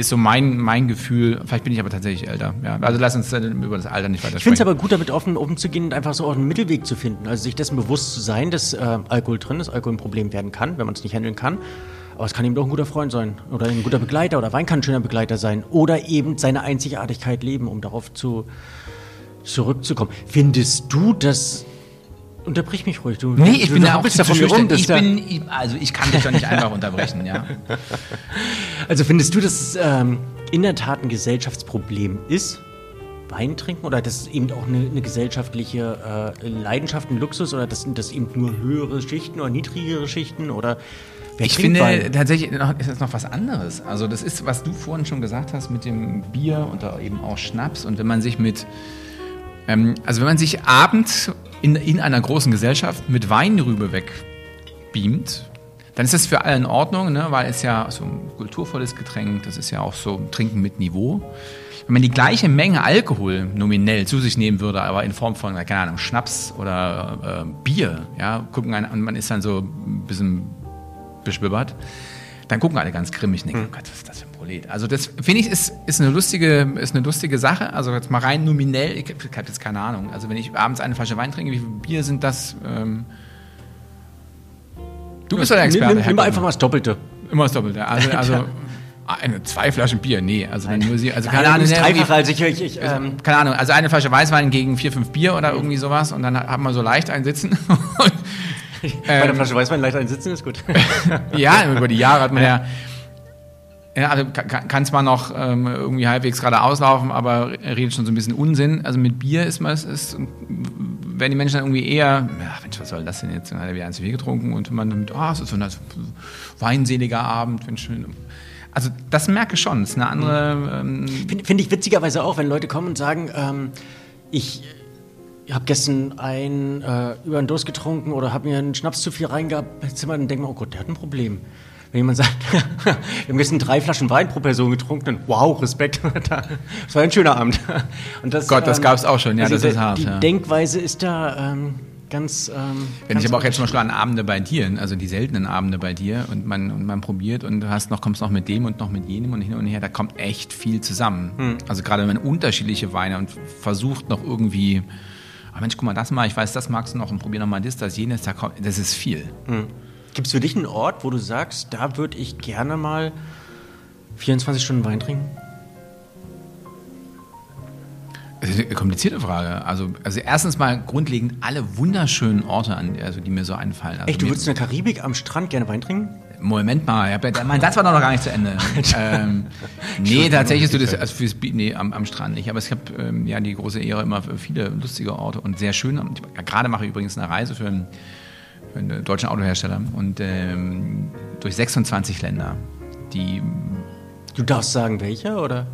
ist so mein, mein Gefühl. Vielleicht bin ich aber tatsächlich älter. Ja, also lass uns über das Alter nicht weiter Ich finde es aber gut, damit offen umzugehen und einfach so auch einen Mittelweg zu finden. Also sich dessen bewusst zu sein, dass äh, Alkohol drin ist, Alkohol ein Problem werden kann, wenn man es nicht handeln kann. Aber es kann eben doch ein guter Freund sein oder ein guter Begleiter oder Wein kann ein schöner Begleiter sein oder eben seine Einzigartigkeit leben, um darauf zu, zurückzukommen. Findest du, dass Unterbrich mich ruhig, du. Nee, ich du, bin ja auch bist davon rum, ich bin, also ich kann dich doch nicht einfach unterbrechen, ja. <laughs> Also findest du, dass es ähm, in der Tat ein Gesellschaftsproblem ist, Wein trinken oder dass es eben auch eine, eine gesellschaftliche äh, Leidenschaft, ein Luxus oder dass das eben nur höhere Schichten oder niedrigere Schichten oder ich finde Wein? tatsächlich noch, ist das noch was anderes. Also das ist, was du vorhin schon gesagt hast mit dem Bier und da eben auch Schnaps und wenn man sich mit ähm, also wenn man sich abends in, in einer großen Gesellschaft mit Wein rüber wegbeamt, dann ist das für alle in Ordnung, ne? weil es ja so ein kulturvolles Getränk, das ist ja auch so Trinken mit Niveau. Wenn man die gleiche Menge Alkohol nominell zu sich nehmen würde, aber in Form von, keine Ahnung, Schnaps oder äh, Bier, ja, gucken einen, und man ist dann so ein bisschen beschwibbert, dann gucken alle ganz grimmig und denken, hm. oh Gott, was ist das ein Prolet? Also das, finde ich, ist, ist, eine lustige, ist eine lustige Sache. Also jetzt mal rein nominell, ich, ich habe jetzt keine Ahnung. Also wenn ich abends eine Flasche Wein trinke, wie viel Bier sind das? Ähm, du bist ja der Experte. Nimm, nimm einfach mal das Doppelte. Immer das Doppelte. Also, <laughs> also eine, zwei Flaschen Bier, nee, also dann nur sie, also keine Ahnung, also ich, ich, ich, ähm, keine Ahnung, also eine Flasche Weißwein gegen vier, fünf Bier oder irgendwie sowas und dann hat man so leicht einen Sitzen. <laughs> Bei der Flasche Weißwein leicht einen Sitzen ist gut. <laughs> ja, über die Jahre hat man ja ja, also kann, zwar noch ähm, irgendwie halbwegs gerade auslaufen, aber er redet schon so ein bisschen Unsinn. Also mit Bier ist man, ist, werden die Menschen dann irgendwie eher, ja, Mensch, was soll das denn jetzt? Dann hat er wieder ein zu viel getrunken und man damit, ah, oh, es ist so ein weinseliger Abend, wenn schön. Also das merke ich schon, das ist eine andere. Ähm Finde find ich witzigerweise auch, wenn Leute kommen und sagen, ähm, ich habe gestern ein äh, über einen Durst getrunken oder habe mir einen Schnaps zu viel reingehabt, dann denkt man, oh Gott, der hat ein Problem. Wenn jemand sagt, <laughs> wir haben gestern drei Flaschen Wein pro Person getrunken, dann wow, Respekt. <laughs> das war ein schöner Abend. Und das, Gott, das ähm, gab es auch schon, ja, also das ist hart. Die ja. Denkweise ist da ähm, ganz. Ähm, Wenn ganz ich aber auch jetzt zum Beispiel an Abende bei dir, also die seltenen Abende bei dir und man, und man probiert und du hast noch, kommst noch mit dem und noch mit jenem und hin und her, da kommt echt viel zusammen. Hm. Also gerade wenn man unterschiedliche Weine und versucht noch irgendwie, ach Mensch, guck mal, das mal, ich weiß, das magst du noch und probier noch mal das, das, jenes, da kommt, das ist viel. Hm. Gibt es für dich einen Ort, wo du sagst, da würde ich gerne mal 24 Stunden Wein trinken? Das ist eine komplizierte Frage. Also, also erstens mal grundlegend alle wunderschönen Orte, an, also die mir so einfallen. Also Echt, du würdest in der Karibik am Strand gerne Wein trinken? Moment mal, ja, mein Satz war noch gar nicht zu Ende. <laughs> ähm, nee, tatsächlich ist so das, also fürs, nee, am, am Strand nicht. Aber ich habe ähm, ja die große Ehre immer viele lustige Orte und sehr schön. Und ich, gerade mache ich übrigens eine Reise für einen, einen deutschen Autohersteller und ähm, durch 26 Länder. Die, du darfst sagen, welcher oder?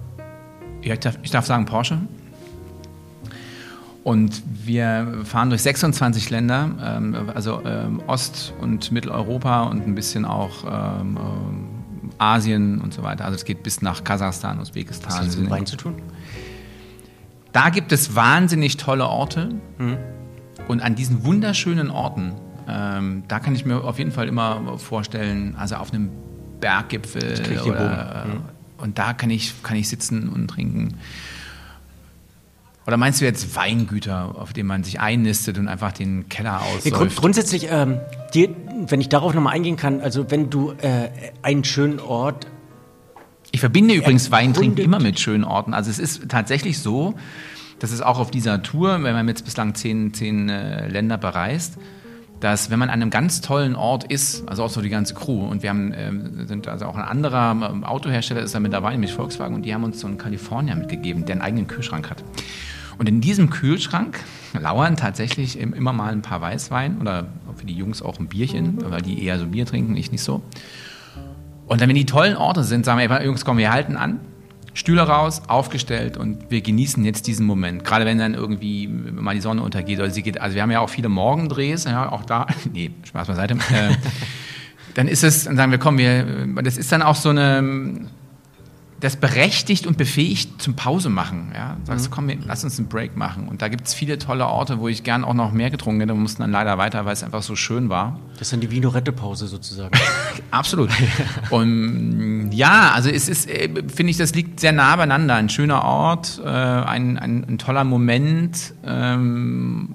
Ja, ich darf, ich darf sagen Porsche. Und wir fahren durch 26 Länder, ähm, also ähm, Ost- und Mitteleuropa und ein bisschen auch ähm, äh, Asien und so weiter. Also es geht bis nach Kasachstan, Usbekistan. Was hat das mit Wein zu tun? Da gibt es wahnsinnig tolle Orte. Mhm. Und an diesen wunderschönen Orten, ähm, da kann ich mir auf jeden Fall immer vorstellen, also auf einem Berggipfel oder, mhm. und da kann ich, kann ich sitzen und trinken. Oder meinst du jetzt Weingüter, auf denen man sich einnistet und einfach den Keller ausläuft? Ja, grund grundsätzlich, ähm, die, wenn ich darauf nochmal eingehen kann, also wenn du äh, einen schönen Ort. Ich verbinde übrigens Weintrinken immer mit schönen Orten. Also es ist tatsächlich so, dass es auch auf dieser Tour, wenn man jetzt bislang zehn, zehn äh, Länder bereist, dass wenn man an einem ganz tollen Ort ist, also auch so die ganze Crew, und wir haben, äh, sind also auch ein anderer ähm, Autohersteller ist da mit dabei, nämlich Volkswagen, und die haben uns so einen Kalifornier mitgegeben, der einen eigenen Kühlschrank hat. Und in diesem Kühlschrank lauern tatsächlich immer mal ein paar Weißwein oder für die Jungs auch ein Bierchen, weil die eher so Bier trinken, ich nicht so. Und dann, wenn die tollen Orte sind, sagen wir, Jungs, komm, wir halten an, Stühle raus, aufgestellt und wir genießen jetzt diesen Moment. Gerade wenn dann irgendwie mal die Sonne untergeht oder sie geht. Also wir haben ja auch viele Morgendrehs, ja, auch da. <laughs> Nee, Spaß beiseite. äh, dann ist es, dann sagen wir, komm, wir, das ist dann auch so eine, das berechtigt und befähigt zum Pause machen. Ja? Sagst du, mhm. komm, lass uns einen Break machen. Und da gibt es viele tolle Orte, wo ich gern auch noch mehr getrunken hätte. Wir mussten dann leider weiter, weil es einfach so schön war. Das ist dann die Vinorette-Pause sozusagen. <laughs> Absolut. Und ja, also es ist, äh, finde ich, das liegt sehr nah beieinander. Ein schöner Ort, äh, ein, ein, ein, toller Moment. Ähm,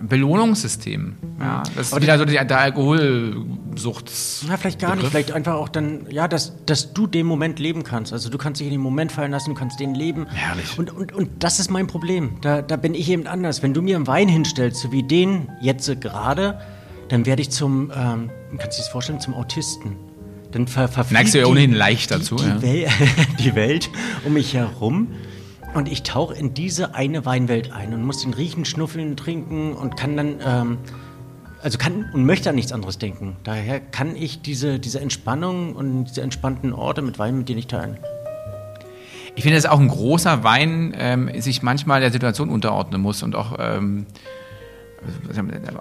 Belohnungssystem. Ja, das ist wieder so der, der Alkoholsucht. Ja, vielleicht gar Begriff. nicht. Vielleicht einfach auch dann, ja, dass, dass du den Moment leben kannst. Also du kannst dich in den Moment fallen lassen, du kannst den leben. Herrlich. Und, und, und das ist mein Problem. Da, da bin ich eben anders. Wenn du mir einen Wein hinstellst, so wie den jetzt gerade, dann werde ich zum, ähm, kannst du dir das vorstellen, zum Autisten. Dann ver Neigst du ja ohnehin leicht dazu. Die, ja. Wel <laughs> die Welt um mich herum. Und ich tauche in diese eine Weinwelt ein und muss den riechen, schnuffeln, trinken und kann dann, ähm, also kann und möchte an nichts anderes denken. Daher kann ich diese, diese Entspannung und diese entspannten Orte mit Wein mit dir nicht teilen. Ich finde, dass auch ein großer Wein ähm, sich manchmal der Situation unterordnen muss und auch ähm,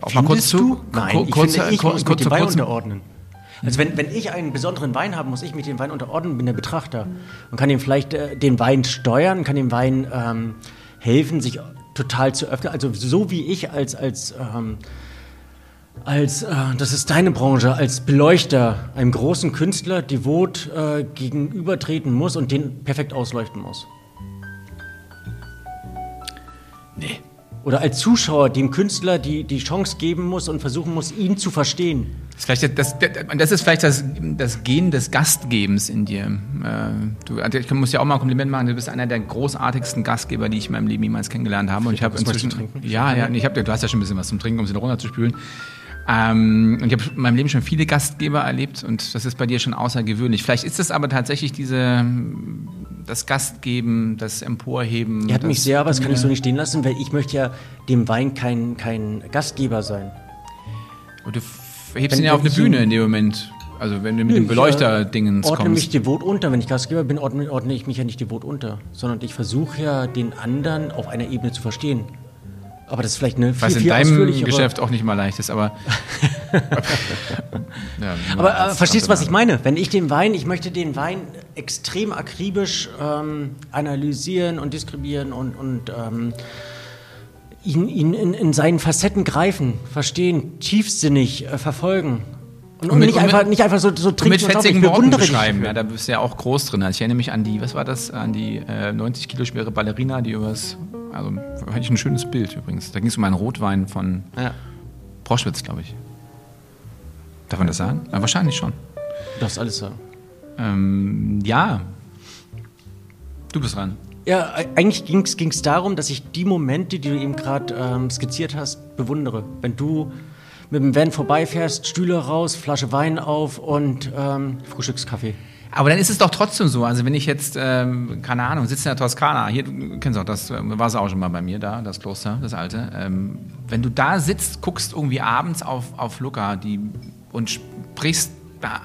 auch mal kurz zu. Nein, kurz, ich finde, ich kurz, muss kurz, mit dem Wein unterordnen. Also wenn, wenn ich einen besonderen Wein habe, muss ich mich dem Wein unterordnen, bin der Betrachter und kann ihm vielleicht äh, den Wein steuern, kann dem Wein ähm, helfen, sich total zu öffnen. Also so wie ich als, als, ähm, als äh, das ist deine Branche, als Beleuchter einem großen Künstler devot äh, gegenübertreten muss und den perfekt ausleuchten muss. Nee. Oder als Zuschauer dem Künstler die, die Chance geben muss und versuchen muss, ihn zu verstehen. Das ist vielleicht das, das, ist vielleicht das, das Gen des Gastgebens in dir. Äh, du, also ich muss ja auch mal ein Kompliment machen. Du bist einer der großartigsten Gastgeber, die ich in meinem Leben jemals kennengelernt habe. Und ich habe inzwischen, ja, ja, ich habe, du hast ja schon ein bisschen was zum Trinken, um sie runterzuspülen. Ähm, und ich habe in meinem Leben schon viele Gastgeber erlebt und das ist bei dir schon außergewöhnlich. Vielleicht ist es aber tatsächlich diese, das Gastgeben, das Emporheben. Er hat mich sehr, aber das kann ich so nicht stehen lassen, weil ich möchte ja dem Wein kein, kein Gastgeber sein. Und du hebst ihn ja auf eine Bühne in dem Moment. Also wenn du mit dem Beleuchter-Dingens kommst. Ich ordne mich devot unter. Wenn ich Gastgeber bin, ordne, ordne ich mich ja nicht devot unter. Sondern ich versuche ja, den anderen auf einer Ebene zu verstehen. Aber das ist vielleicht eine viel, Was in viel deinem Geschäft auch nicht mal leicht ist, aber. <laughs> <laughs> ja, aber äh, verstehst du, was ich meine? Wenn ich den Wein, ich möchte den Wein extrem akribisch ähm, analysieren und diskribieren und, und ähm, ihn, ihn in, in, seinen Facetten greifen, verstehen, tiefsinnig äh, verfolgen. Und, und, mit, nicht, einfach, nicht einfach so, so trinken mit fetzigen Worten beschreiben. Ja, da bist du ja auch groß drin. Also ich erinnere mich an die, was war das, an die äh, 90 Kilo schwere Ballerina, die übers, also hatte ich ein schönes Bild übrigens. Da ging es um einen Rotwein von ja. Proschwitz, glaube ich. Darf man das sagen? Ja, wahrscheinlich schon. Du darfst alles sagen. Ähm, ja. Du bist dran. Ja, eigentlich ging es darum, dass ich die Momente, die du eben gerade ähm, skizziert hast, bewundere. Wenn du, mit dem Van vorbeifährst, Stühle raus, Flasche Wein auf und ähm, Frühstückskaffee. Aber dann ist es doch trotzdem so. Also wenn ich jetzt, ähm, keine Ahnung, sitze in der Toskana, hier, du kennst auch, das war es auch schon mal bei mir da, das Kloster, das alte. Ähm, wenn du da sitzt, guckst irgendwie abends auf, auf Luca die, und sprichst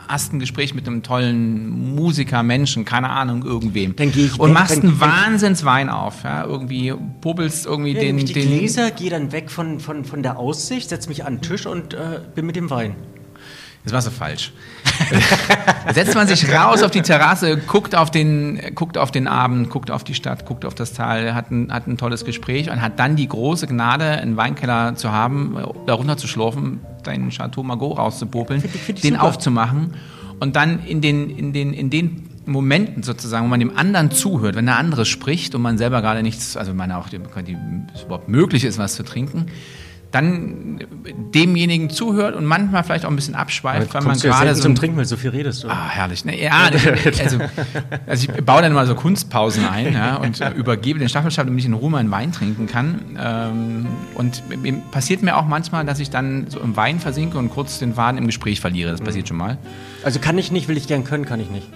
hast ein Gespräch mit einem tollen Musiker, Menschen, keine Ahnung, irgendwem. Dann gehe ich Und weg, machst wenn- einen Wahnsinnswein auf. Ja? Irgendwie popelst irgendwie Ja, den, ich die den, Gläser, gehe dann weg von, von, von der Aussicht, setze mich an den Tisch und äh, bin mit dem Wein. Das warst du falsch. Setzt man sich raus auf die Terrasse, guckt auf den, guckt auf den Abend, guckt auf die Stadt, guckt auf das Tal, hat ein, hat ein tolles Gespräch und hat dann die große Gnade, einen Weinkeller zu haben, darunter zu schlurfen, deinen Chateau Margaux rauszupopeln, Find ich- find ich den super. aufzumachen und dann in den, in den, in den Momenten sozusagen, wo man dem anderen zuhört, wenn der andere spricht und man selber gerade nichts, also man auch, die, es überhaupt möglich ist, was zu trinken, dann demjenigen zuhört und manchmal vielleicht auch ein bisschen abschweift, weil man gerade so zum Trinken, weil so viel redest. Oder? Ah, herrlich. Ne? Ja, also, also ich baue dann immer so Kunstpausen ein ja, und äh, übergebe den Staffelstab, damit ich in Ruhe meinen Wein trinken kann. Ähm, und passiert mir auch manchmal, dass ich dann so im Wein versinke und kurz den Faden im Gespräch verliere. Das passiert schon mal. Also kann ich nicht, will ich gern können, kann ich nicht.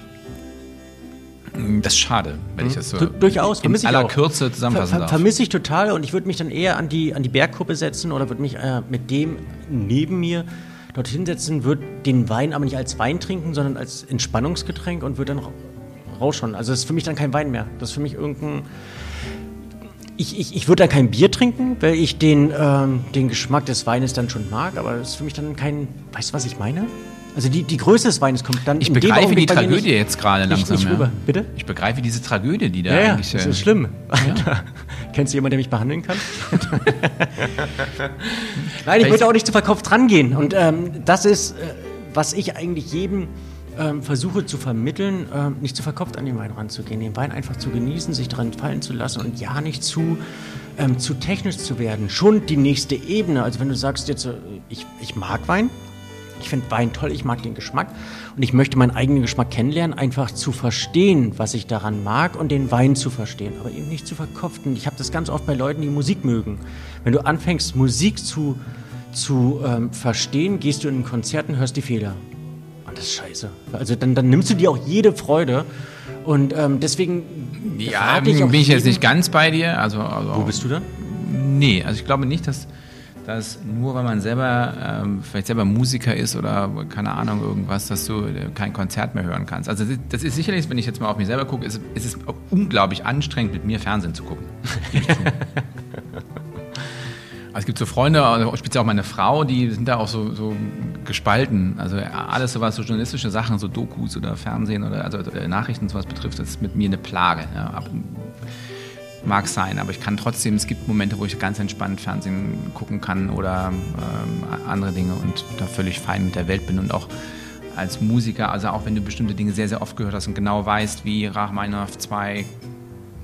Das ist schade, wenn ich das so Du- durchaus, in aller auch. Kürze Ver, zusammenfassen ver, darf. vermisse ich total und ich würde mich dann eher an die, an die Bergkuppe setzen oder würde mich äh, mit dem neben mir dorthin setzen, würde den Wein aber nicht als Wein trinken, sondern als Entspannungsgetränk und würde dann ra- rausschauen. Also das ist für mich dann kein Wein mehr. Das ist für mich irgendein... Ich, ich, ich würde dann kein Bier trinken, weil ich den, ähm, den Geschmack des Weines dann schon mag, aber das ist für mich dann kein... Weißt du, was ich meine? Also die, die Größe des Weines kommt dann ich begreife die Tragödie nicht- jetzt gerade nicht- langsam. nicht ja. rüber. Bitte? Ich begreife diese Tragödie, die da Ja, ja, eigentlich. das äh, ist schlimm. Alter. <laughs> Kennst du jemanden, der mich behandeln kann? <laughs> Nein, ich würde auch nicht zu verkauft rangehen. Und ähm, das ist, äh, was ich eigentlich jedem ähm, versuche zu vermitteln, ähm, nicht zu verkauft an den Wein ranzugehen, den Wein einfach zu genießen, sich daran fallen zu lassen und ja nicht zu, ähm, zu technisch zu werden. Schon die nächste Ebene. Also wenn du sagst jetzt, äh, ich, ich mag Wein, ich finde Wein toll, ich mag den Geschmack und ich möchte meinen eigenen Geschmack kennenlernen, einfach zu verstehen, was ich daran mag und den Wein zu verstehen, aber eben nicht zu verkopften. Ich habe das ganz oft bei Leuten, die Musik mögen. Wenn du anfängst, Musik zu, zu ähm, verstehen, gehst du in ein Konzert und hörst die Fehler. Und das ist scheiße. Also dann, dann nimmst du dir auch jede Freude und ähm, deswegen Ja, bin ich jetzt nicht ganz bei dir. Also, also Wo bist du dann? Nee, also ich glaube nicht, dass, dass nur weil man selber ähm, vielleicht selber Musiker ist oder keine Ahnung irgendwas, dass du äh, kein Konzert mehr hören kannst. Also das ist- sicherlich, wenn ich jetzt mal auf mich selber gucke, ist, ist es unglaublich anstrengend, mit mir Fernsehen zu gucken. <laughs> Also es gibt so Freunde, also speziell auch meine Frau, die sind da auch so, so gespalten. Also alles so was so journalistische Sachen, so Dokus oder Fernsehen oder also äh, Nachrichten sowas betrifft, das ist mit mir eine Plage. Ja. Mag sein, aber ich kann trotzdem, es gibt Momente, wo ich ganz entspannt Fernsehen gucken kann oder ähm, andere Dinge und da völlig fein mit der Welt bin und auch als Musiker, also auch wenn du bestimmte Dinge sehr, sehr oft gehört hast und genau weißt, wie Rachmaninoff 2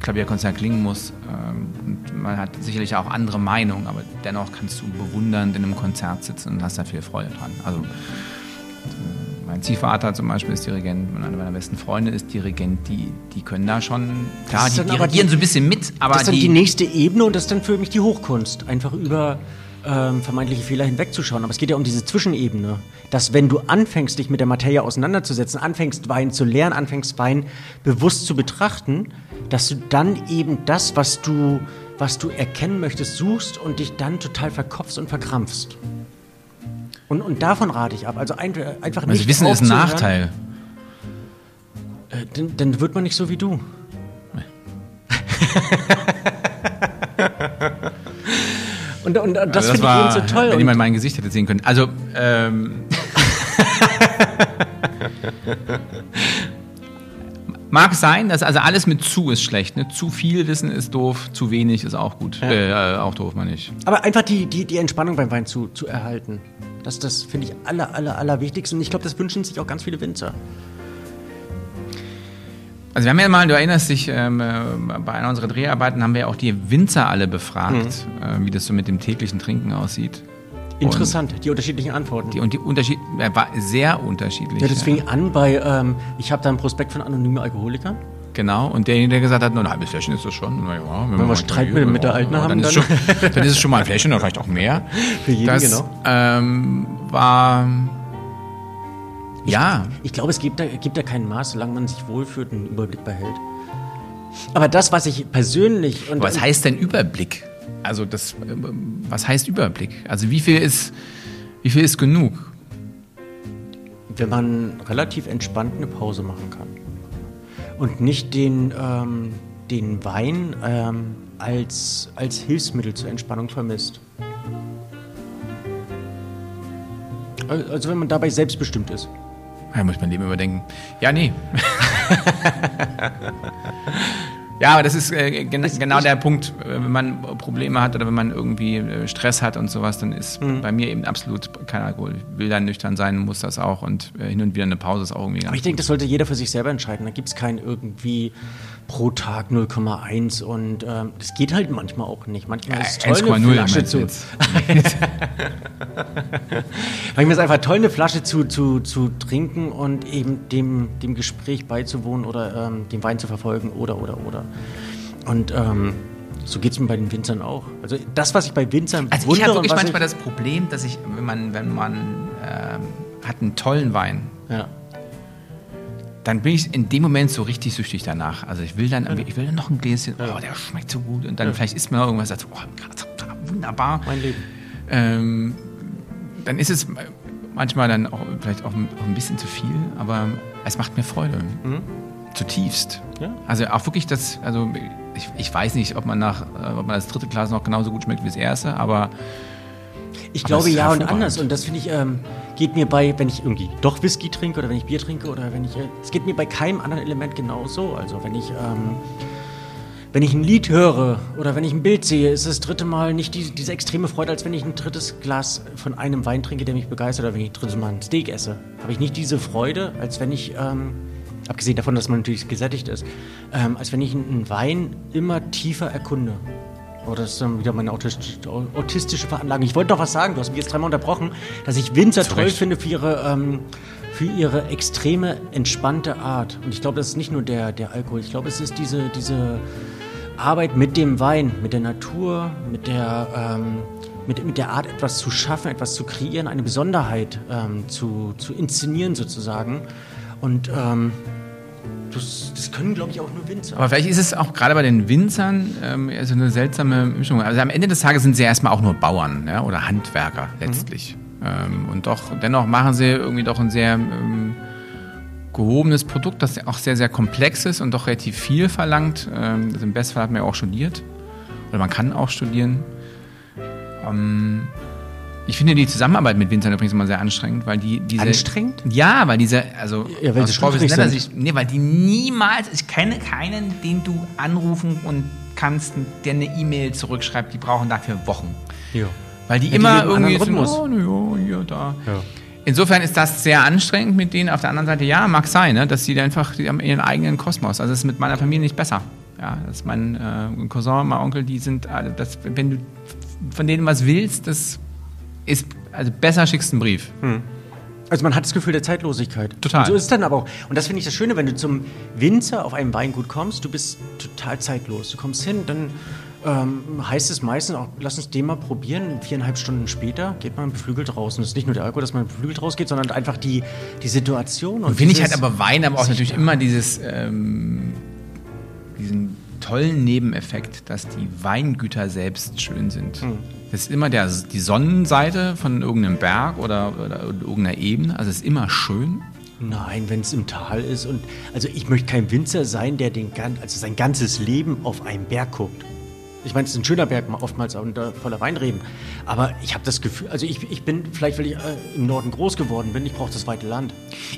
Klavierkonzert klingen muss. Ähm, und man hat sicherlich auch andere Meinungen, aber dennoch kannst du bewundernd in einem Konzert sitzen und hast da viel Freude dran. Also äh, mein Ziehvater zum Beispiel ist Dirigent und einer meiner besten Freunde ist Dirigent, die, die können da schon, klar, die dirigieren die- so ein bisschen mit, aber das ist dann die die, nächste Ebene und das ist dann für mich die Hochkunst. Einfach über ähm, vermeintliche Fehler hinwegzuschauen. Aber es geht ja um diese Zwischenebene. Dass wenn du anfängst, dich mit der Materie auseinanderzusetzen, anfängst, Wein zu lernen, anfängst, Wein bewusst zu betrachten, dass du dann eben das, was du, was du erkennen möchtest, suchst und dich dann total verkopfst und verkrampfst. Und, und davon rate ich ab. Also ein, einfach also nicht Wissen ist ein. Nachteil. Äh, dann, dann wird man nicht so wie du. und, <laughs> und, und das, Also das finde ich eben so toll. wenn jemand mein Gesicht hätte sehen können. Also, ähm, <laughs> mag sein, dass also alles mit zu ist schlecht. Ne? Zu viel Wissen ist doof, zu wenig ist auch gut. Äh, auch doof, meine ich. aber einfach die, die, die Entspannung beim Wein zu, zu erhalten. Das, das finde ich aller, aller, aller wichtigste. Und ich glaube, das wünschen sich auch ganz viele Winzer. Also wir haben ja mal, du erinnerst dich, ähm, äh, bei einer unserer Dreharbeiten haben wir ja auch die Winzer alle befragt, äh, wie das so mit dem täglichen Trinken aussieht. Interessant, die unterschiedlichen Antworten. Die, und die Unterschied äh, war sehr unterschiedlich. ja, das fing an bei, ähm, ich habe da ein Prospekt von anonymen Alkoholikern. Genau, und derjenige, der gesagt hat, nur ein halbes Fläschchen ist das schon. Ja, wenn, Wenn wir Streit mit, der Alten haben, dann, ist dann- schon, dann ist es schon mal ein Fläschchen oder vielleicht auch mehr. <laughs> Für jeden, das genau. ähm, war. Ja, Ich glaube, es gibt da, gibt da kein Maß, solange man sich wohlfühlt und einen Überblick behält. Aber das, was ich persönlich und was heißt denn Überblick? Also das, ähm, was heißt Überblick? Also wie viel ist, wie viel ist genug? wenn man relativ entspannt eine Pause machen kann und nicht den, ähm, den Wein ähm, als, als Hilfsmittel zur Entspannung vermisst. Al- Also wenn man dabei selbstbestimmt ist. Ja, muss ich mein Leben überdenken. Ja, nee. <laughs> ja, aber das ist äh, gen genau der Punkt, äh, wenn man Probleme hat oder wenn man irgendwie äh, Stress hat und sowas, dann ist Mhm. bei mir eben absolut kein Alkohol. Ich will dann nüchtern sein, muss das auch und äh, hin und wieder eine Pause ist auch irgendwie Aber ich denke, das sollte jeder für sich selber entscheiden. Da gibt es kein irgendwie pro Tag 0,1 und ähm, das geht halt manchmal auch nicht. Manchmal ist es toll, eine 1,0 Flasche zu? <laughs> Manchmal ist es einfach toll, eine Flasche zu, zu, zu trinken und eben dem, dem Gespräch beizuwohnen oder ähm, den Wein zu verfolgen oder, oder, oder. Und ähm, so geht es mir bei den Winzern auch. Also das, was ich bei Winzern Also ich bewundere habe wirklich manchmal das Problem, dass ich, wenn man, wenn man ähm, hat einen tollen Wein, Ja. Dann bin ich in dem Moment so richtig süchtig danach. Also ich will dann, ich will dann noch ein Gläschen, oh, der schmeckt so gut. Und dann vielleicht isst man noch irgendwas, sagt, oh, wunderbar. Mein Leben. Ähm, dann ist es manchmal dann auch vielleicht auch ein, auch ein bisschen zu viel, aber es macht mir Freude. Zutiefst. Ja. Also auch wirklich das, also ich, ich weiß nicht, ob man nach, äh, ob man das dritte Glas noch genauso gut schmeckt wie das erste, aber Ich glaube ja und anders. Und das finde ich, ähm, geht mir bei, wenn ich irgendwie doch Whisky trinke oder wenn ich Bier trinke oder wenn ich. äh, Es geht mir bei keinem anderen Element genauso. Also wenn ich. Ähm, wenn ich ein Lied höre oder wenn ich ein Bild sehe, ist das dritte Mal nicht die, diese extreme Freude, als wenn ich ein drittes Glas von einem Wein trinke, der mich begeistert, oder wenn ich ein drittes Mal ein Steak esse. Habe ich nicht diese Freude, als wenn ich, ähm, abgesehen davon, dass man natürlich gesättigt ist, ähm, als wenn ich einen Wein immer tiefer erkunde. Oh, das ist dann wieder meine autistisch, autistische Veranlagung. Ich wollte noch was sagen, du hast mich jetzt dreimal unterbrochen, dass ich Winzer Zu toll finde für ihre, ähm, für ihre extreme, entspannte Art. Und ich glaube, das ist nicht nur der, der Alkohol, ich glaube, es ist diese, diese Arbeit mit dem Wein, mit der Natur, mit der, ähm, mit, mit der Art, etwas zu schaffen, etwas zu kreieren, eine Besonderheit ähm, zu, zu inszenieren sozusagen. Und ähm, das, das können, glaube ich, auch nur Winzer. Aber vielleicht ist es auch gerade bei den Winzern ähm, so eine seltsame Mischung. Also am Ende des Tages sind sie ja erstmal auch nur Bauern ja, oder Handwerker letztlich. Ähm, und doch, dennoch machen sie irgendwie doch ein sehr ähm, gehobenes Produkt, das auch sehr, sehr komplex ist und doch relativ viel verlangt. Ähm, das Im Bestfall hat man ja auch studiert. Oder man kann auch studieren. Ich finde die Zusammenarbeit mit Winzern übrigens immer sehr anstrengend, weil die diese Anstrengend? Ja, weil diese also Ja, weil aus sie professioneller. Sicht, nee, weil die niemals, ich kenne keinen, den du anrufen und kannst, der eine E-Mail zurückschreibt, die brauchen dafür Wochen. Ja. Weil die Ja, die immer einen irgendwie anderen so, Rhythmus. oh, ja, hier, da. Ja. Insofern ist das sehr anstrengend mit denen. Auf der anderen Seite, ja, mag sein, ne, dass die da einfach, die haben ihren eigenen Kosmos. Also das ist mit meiner Familie nicht besser. Ja, das ist mein äh, Cousin, mein Onkel, die sind, alle, das, wenn du von denen was willst, das ist, also besser schickst einen Brief. Also man hat das Gefühl der Zeitlosigkeit. Total. Und so ist es dann aber auch. Und das finde ich das Schöne, wenn du zum Winzer auf einem Weingut kommst, du bist total zeitlos. Du kommst hin, dann ähm, heißt es meistens auch, lass uns den mal probieren. Viereinhalb Stunden später geht man beflügelt raus. Und es ist nicht nur der Alkohol, dass man beflügelt rausgeht, sondern einfach die, die Situation. Und Finde ich halt aber Wein, aber auch natürlich immer dieses, ähm, diesen tollen Nebeneffekt, dass die Weingüter selbst schön sind. Das ist immer der, die Sonnenseite von irgendeinem Berg oder, oder irgendeiner Ebene. Also es ist immer schön. Nein, wenn es im Tal ist. Und also ich möchte kein Winzer sein, der den, also sein ganzes Leben auf einen Berg guckt. Ich meine, es ist ein schöner Berg, oftmals unter voller Weinreben. Aber ich habe das Gefühl, also ich, ich bin, vielleicht weil ich äh, im Norden groß geworden bin, ich brauche das weite Land.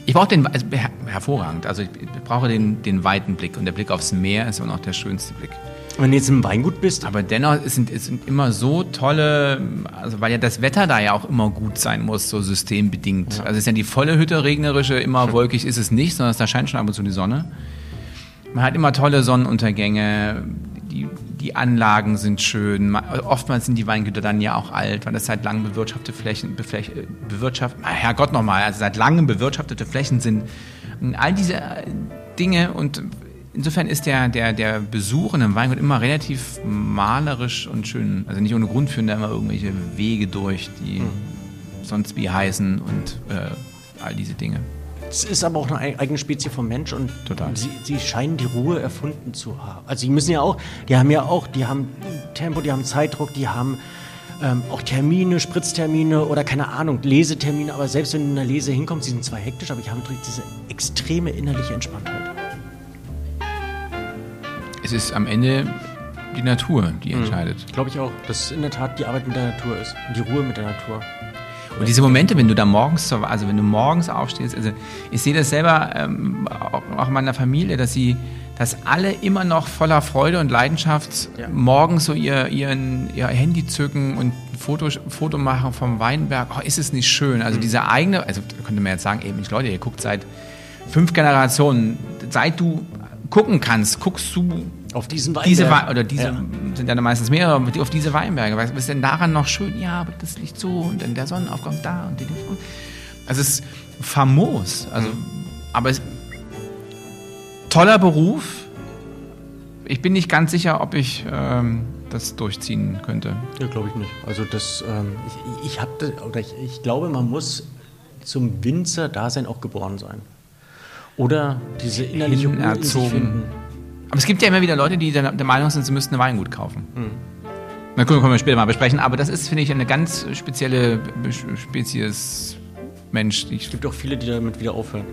Ich brauche den, also her, hervorragend. Also ich, ich brauche den, den weiten Blick und der Blick aufs Meer ist immer noch der schönste Blick. Wenn du jetzt im Weingut bist, Aber dennoch es sind es sind immer so tolle, also weil ja das Wetter da ja auch immer gut sein muss, so systembedingt. Also es ist ja die volle Hütte regnerische, immer wolkig ist es nicht, sondern da scheint schon ab und zu die Sonne. Man hat immer tolle Sonnenuntergänge, die, die Anlagen sind schön. Ma- Oftmals sind die Weingüter dann ja auch alt, weil das seit langem bewirtschaftete Flächen, befläch, äh, bewirtschaft, ah, Herrgott nochmal, also seit langem bewirtschaftete Flächen sind. Und all diese Dinge und insofern ist der, der, der Besuch in einem Weingut immer relativ malerisch und schön. Also nicht ohne Grund führen da immer irgendwelche Wege durch, die mhm. sonst wie heißen und äh, all diese Dinge. Es ist aber auch eine eigene Spezies vom Mensch und Total. Sie, sie scheinen die Ruhe erfunden zu haben. Also sie müssen ja auch, die haben ja auch, die haben Tempo, die haben Zeitdruck, die haben ähm, auch Termine, Spritztermine oder keine Ahnung, Lesetermine. Aber selbst wenn du in der Lese hinkommst, die sind zwar hektisch, aber die haben diese extreme innerliche Entspanntheit. Es ist am Ende die Natur, die mhm. entscheidet. Glaube ich auch, dass es in der Tat die Arbeit mit der Natur ist. Die Ruhe mit der Natur. Und diese Momente, wenn du da morgens, also wenn du morgens aufstehst, also ich sehe das selber ähm, auch in meiner Familie, dass sie, dass alle immer noch voller Freude und Leidenschaft ja. morgens so ihr, ihren, ihr Handy zücken und ein Foto, Foto machen vom Weinberg. Oh, ist es nicht schön? Also mhm. diese eigene, also könnte man jetzt sagen, ey Mensch Leute, ihr guckt seit fünf Generationen, seit du gucken kannst, guckst du auf diesen Weinberg. Diese Wein oder diese ja. sind ja meistens mehrere, auf diese Weinberge. Was ist denn daran noch schön? Ja, aber das liegt so und dann der Sonnenaufgang da und die. Also es ist famos. Also, mhm. aber es toller Beruf. Ich bin nicht ganz sicher, ob ich ähm, das durchziehen könnte. Ja, glaube ich nicht. Also das, ähm, ich, ich habe oder ich, ich glaube, man muss zum Winzer-Dasein auch geboren sein. Oder diese innerliche erzogen. Aber es gibt ja immer wieder Leute, die der, der Meinung sind, sie müssten eine Weingut kaufen. Hm. Na können wir später mal besprechen, aber das ist, finde ich, eine ganz spezielle Spezies Mensch. es gibt auch viele, die damit wieder aufhören.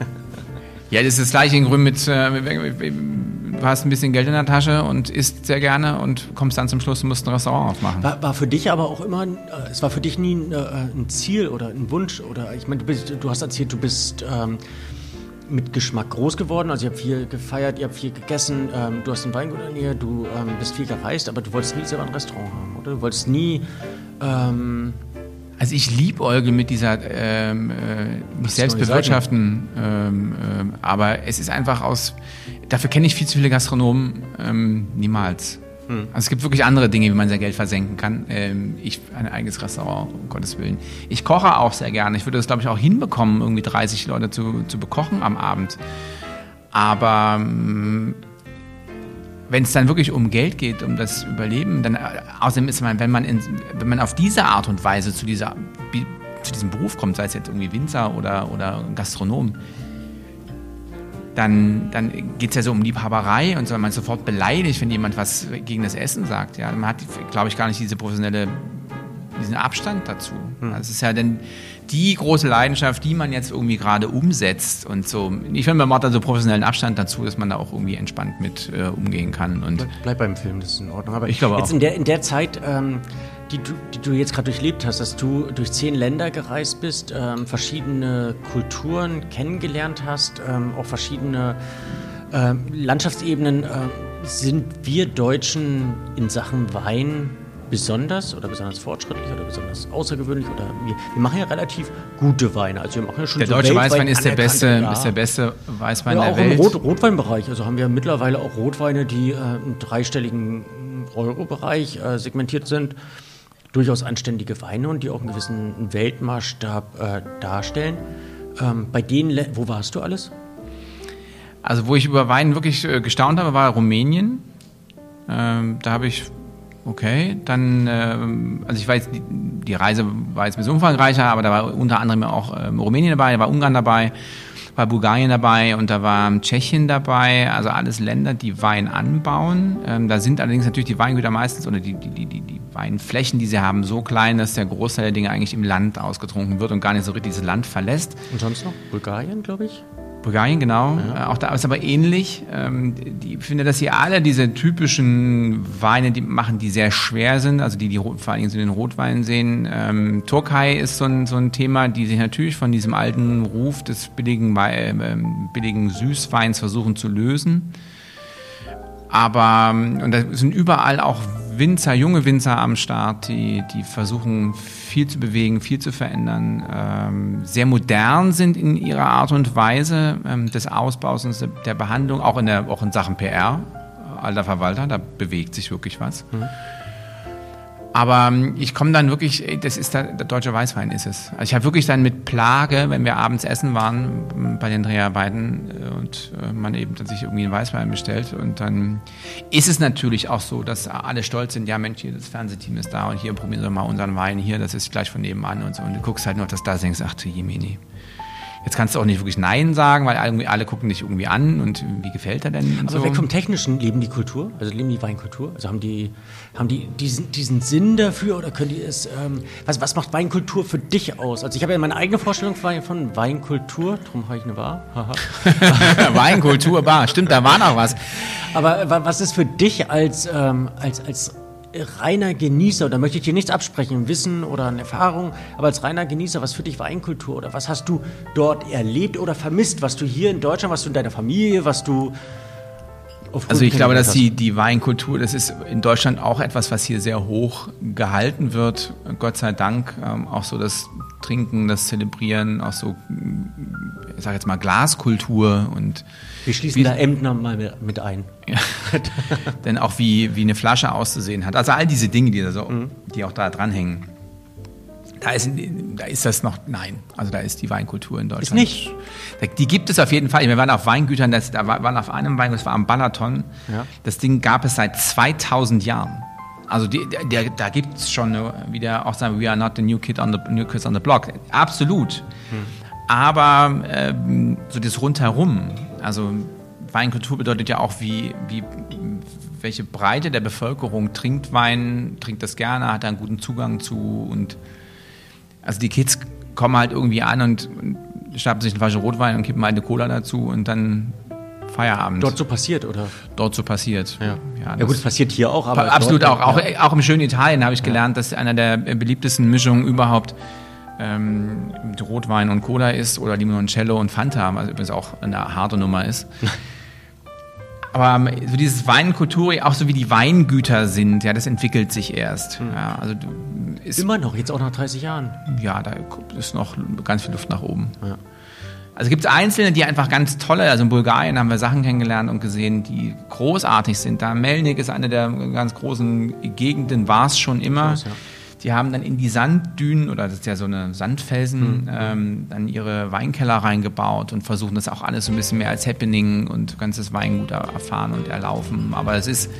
<laughs> ja, das ist das gleiche in Grün mit, äh, du hast ein bisschen Geld in der Tasche und isst sehr gerne und kommst dann zum Schluss und musst ein Restaurant aufmachen. War, war für dich aber auch immer, äh, es war für dich nie ein, äh, ein, Ziel oder ein Wunsch oder ich meine, du, du hast erzählt, du bist ähm, mit Geschmack groß geworden. Also ihr habt viel gefeiert, ihr habt viel gegessen, ähm, du hast ein Weingut in der Nähe, du ähm, bist viel gereist, aber du wolltest nie selber ein Restaurant haben, oder? Du wolltest nie... Ähm also ich liebäuge mit dieser ähm, äh, mich selbst bewirtschaften, ähm, äh, aber es ist einfach aus, dafür kenne ich viel zu viele Gastronomen, ähm, niemals. Hm. Also es gibt wirklich andere Dinge, wie man sein Geld versenken kann. Ähm, ich ein eigenes Restaurant, um Gottes Willen. Ich koche auch sehr gerne. Ich würde das, glaube ich, auch hinbekommen, irgendwie 30 Leute zu, zu bekochen am Abend. Aber ähm, wenn es dann wirklich um Geld geht, um das Überleben, dann äh, außerdem ist man, wenn man in, wenn man auf diese Art und Weise zu dieser zu diesem Beruf kommt, sei es jetzt irgendwie Winzer oder, oder Gastronom, dann, dann geht es ja so um Liebhaberei und so, man ist sofort beleidigt, wenn jemand was gegen das Essen sagt. Ja, man hat, glaube ich, gar nicht diese professionelle, diesen Abstand dazu. Hm. Das ist ja dann die große Leidenschaft, die man jetzt irgendwie gerade umsetzt und so. Ich finde, man macht da so professionellen Abstand dazu, dass man da auch irgendwie entspannt mit äh, umgehen kann. Und Bleib beim Film, das ist in Ordnung. Aber ich glaube jetzt auch. in der, in der Zeit, ähm, die, du, die du jetzt gerade durchlebt hast, dass du durch zehn Länder gereist bist, ähm, verschiedene Kulturen kennengelernt hast, ähm, auch verschiedene ähm, Landschaftsebenen, äh, sind wir Deutschen in Sachen Wein besonders oder besonders fortschrittlich oder besonders außergewöhnlich oder wir, wir machen ja relativ gute Weine. Also wir machen ja schon der so deutsche Weißwein ist der beste, ja. ist der beste Weißwein ja, der auch Welt. Im Rot, Rotweinbereich. Also haben wir mittlerweile auch Rotweine, die äh, im dreistelligen Euro-Bereich äh, segmentiert sind. Durchaus anständige Weine und die auch einen gewissen Weltmaßstab äh, darstellen. Ähm, bei denen, wo warst du alles? Also wo ich über Wein wirklich äh, gestaunt habe, war Rumänien. Ähm, da habe ich Okay, dann, ähm, also ich weiß, die, Reise war jetzt ein bisschen umfangreicher, aber da war unter anderem auch ähm, Rumänien dabei, da war Ungarn dabei, war Bulgarien dabei und da war Tschechien dabei, also alles Länder, die Wein anbauen. Ähm, da sind allerdings natürlich die Weingüter meistens oder die, die, die, die Weinflächen, die sie haben, so klein, dass der Großteil der Dinge eigentlich im Land ausgetrunken wird und gar nicht so richtig dieses Land verlässt. Und sonst noch? Bulgarien, glaube ich? Bulgarien, genau. Ja. Äh, auch da ist aber ähnlich. Ähm, ich finde, dass sie alle diese typischen Weine die machen, die sehr schwer sind, also die, die vor allen Dingen so den Rotwein sehen. Ähm, Türkei ist so ein, so ein Thema, die sich natürlich von diesem alten Ruf des billigen, äh, billigen Süßweins versuchen zu lösen. Aber, ähm, und da sind überall auch Winzer, junge Winzer am Start, die, die versuchen viel zu bewegen, viel zu verändern, ähm, sehr modern sind in ihrer Art und Weise ähm, des Ausbaus und der Behandlung, auch in, der, auch in Sachen PR. Alter Verwalter, da bewegt sich wirklich was. Mhm. Aber ähm, ich komme dann wirklich, das ist der, der, deutsche Weißwein ist es. Also ich habe wirklich dann mit Plage, wenn wir abends essen waren bei den Dreharbeiten äh, und äh, man eben sich irgendwie einen Weißwein bestellt und dann ist es natürlich auch so, dass alle stolz sind, ja Mensch, hier das Fernsehteam ist da und hier probieren wir mal unseren Wein hier, das ist gleich von nebenan und so und du guckst halt noch das da denkst, ach du Jemini. Jetzt kannst du auch nicht wirklich Nein sagen, weil alle, alle gucken dich irgendwie an und wie gefällt er denn? Aber so. weg vom Technischen, leben die Kultur? Also leben die Weinkultur? Also haben die, haben die diesen, diesen Sinn dafür oder können die es, ähm, was, was macht Weinkultur für dich aus? Also ich habe ja meine eigene Vorstellung von Weinkultur, darum habe ich eine Bar. <laughs> <laughs> Weinkultur, Bar, stimmt, da war noch was. Aber was ist für dich als, ähm, als, als reiner Genießer, da möchte ich dir nichts absprechen, Wissen oder eine Erfahrung, aber als reiner Genießer, was für dich Weinkultur oder was hast du dort erlebt oder vermisst, was du hier in Deutschland, was du in deiner Familie, was du also ich glaube, dass die, die Weinkultur, das ist in Deutschland auch etwas, was hier sehr hoch gehalten wird. Gott sei Dank. Ähm, auch so das Trinken, das Zelebrieren, auch so, ich sage jetzt mal Glaskultur und wir schließen wie, da Emdner mal mit ein. Ja. <laughs> Denn auch wie, wie eine Flasche auszusehen hat. Also all diese Dinge, die, da so, mhm. die auch da dranhängen. Da ist, da ist das noch, nein, also da ist die Weinkultur in Deutschland. Ist nicht. Die gibt es auf jeden Fall. Wir waren auf Weingütern, das, da waren auf einem Weingut, das war am Balaton. Ja. Das Ding gab es seit 2000 Jahren. Also die, der, da gibt es schon, wie der auch sagen, we are not the new kid on the, new kids on the block. Absolut. Hm. Aber ähm, so das Rundherum, also Weinkultur bedeutet ja auch, wie, wie, welche Breite der Bevölkerung trinkt Wein, trinkt das gerne, hat da einen guten Zugang zu und also die Kids kommen halt irgendwie an und, und schnappen sich eine Flasche Rotwein und kippen halt eine Cola dazu und dann Feierabend. Dort so passiert, oder? Dort so passiert. Ja, ja, ja gut, es passiert hier auch. Aber absolut dort, auch. Ja. Auch, auch im schönen Italien habe ich gelernt, dass einer der beliebtesten Mischungen überhaupt ähm, Rotwein und Cola ist oder Limoncello und Fanta, was übrigens auch eine harte Nummer ist. <laughs> Aber ähm, so dieses Weinkultur, auch so wie die Weingüter sind, ja, das entwickelt sich erst. Mhm. Ja, also ist, Immer noch, jetzt auch nach 30 Jahren. Ja, da ist noch ganz viel Luft nach oben. Ja. Also gibt es Einzelne, die einfach ganz tolle, also in Bulgarien haben wir Sachen kennengelernt und gesehen, die großartig sind. Da Melnik ist eine der ganz großen Gegenden, war es schon immer. Groß, ja. Die haben dann in die Sanddünen, oder das ist ja so eine Sandfelsen, mhm. ähm, dann ihre Weinkeller reingebaut und versuchen das auch alles so ein bisschen mehr als Happening und ganzes Weingut erfahren und erlaufen. Aber es ist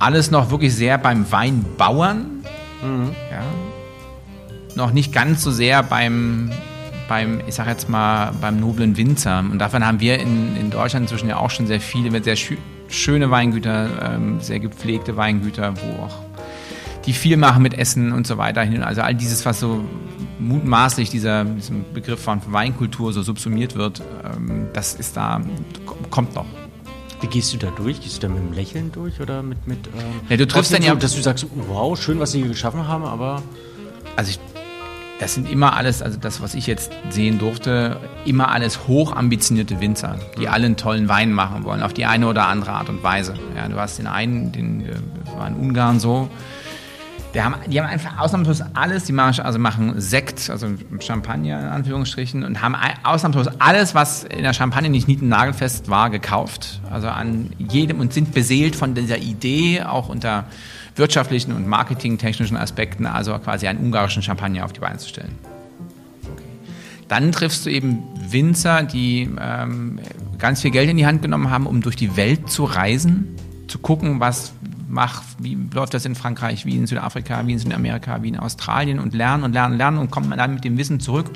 alles noch wirklich sehr beim Weinbauern. Mhm. Ja. Noch nicht ganz so sehr beim, beim ich sag jetzt mal, beim noblen Winzer. Und davon haben wir in, in Deutschland inzwischen ja auch schon sehr viele mit sehr schöne Weingüter, ähm, sehr gepflegte Weingüter, wo auch die viel machen mit Essen und so weiter. Also all dieses, was so mutmaßlich dieser, diesem Begriff von Weinkultur so subsumiert wird, ähm, das ist da, kommt noch. Wie gehst du da durch? Gehst du da mit einem Lächeln durch oder mit. mit ähm, ja, du triffst dann ja. dass du sagst, wow, schön, was sie hier geschaffen haben, aber. Also ich, das sind immer alles, also das, was ich jetzt sehen durfte, immer alles hochambitionierte Winzer, die mhm. alle einen tollen Wein machen wollen, auf die eine oder andere Art und Weise. Ja, du hast den einen, den äh, war in Ungarn so, die haben, die haben einfach ausnahmslos alles, die machen, also machen Sekt, also Champagner in Anführungsstrichen, und haben ausnahmslos alles, was in der Champagne nicht nagelfest war, gekauft. Also an jedem und sind beseelt von dieser Idee, auch unter wirtschaftlichen und marketingtechnischen Aspekten, also quasi einen ungarischen Champagner auf die Beine zu stellen. Dann triffst du eben Winzer, die ähm, ganz viel Geld in die Hand genommen haben, um durch die Welt zu reisen, zu gucken, was mach, wie läuft das in Frankreich, wie in Südafrika, wie in Südamerika, wie in Australien und lernen und lernen, lernen und kommt man dann mit dem Wissen zurück,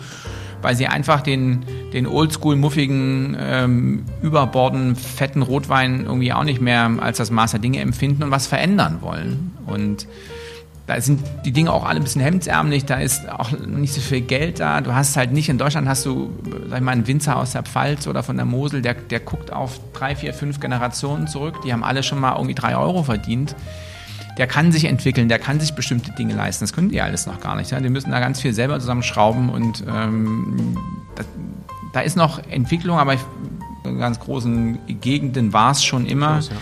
weil sie einfach den, den oldschool, muffigen, ähm, überborden, fetten Rotwein irgendwie auch nicht mehr als das Maß der Dinge empfinden und was verändern wollen. Und da sind die Dinge auch alle ein bisschen hemdsärmlich, da ist auch nicht so viel Geld da. Du hast halt nicht, in Deutschland hast du, sag ich mal, einen Winzer aus der Pfalz oder von der Mosel, der, der guckt auf drei, vier, fünf Generationen zurück, die haben alle schon mal irgendwie drei Euro verdient. Der kann sich entwickeln, der kann sich bestimmte Dinge leisten. Das können die alles noch gar nicht. Ja? Die müssen da ganz viel selber zusammenschrauben und ähm, da, da, ist noch Entwicklung, aber in ganz großen Gegenden war es schon immer. Groß, ja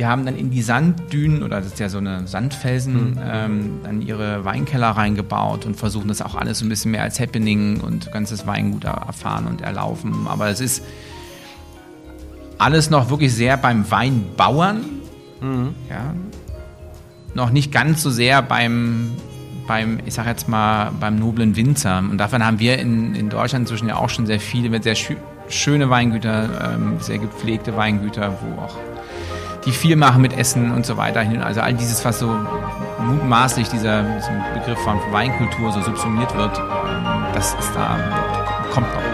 die haben dann in die Sanddünen, oder das ist ja so eine Sandfelsen, mhm. ähm, dann ihre Weinkeller reingebaut und versuchen das auch alles so ein bisschen mehr als Happening und ganzes Weingut erfahren und erlaufen. Aber es ist alles noch wirklich sehr beim Weinbauern. Mhm. Ja. noch nicht ganz so sehr beim, beim ich sag jetzt mal, beim noblen Winzer. Und davon haben wir in, in Deutschland inzwischen ja auch schon sehr viele, mit sehr schöne Weingüter, ähm, sehr gepflegte Weingüter, wo auch die viel machen mit Essen und so weiter. Also all dieses, was so mutmaßlich dieser, Begriff von Weinkultur so subsumiert wird, das ist da, kommt noch.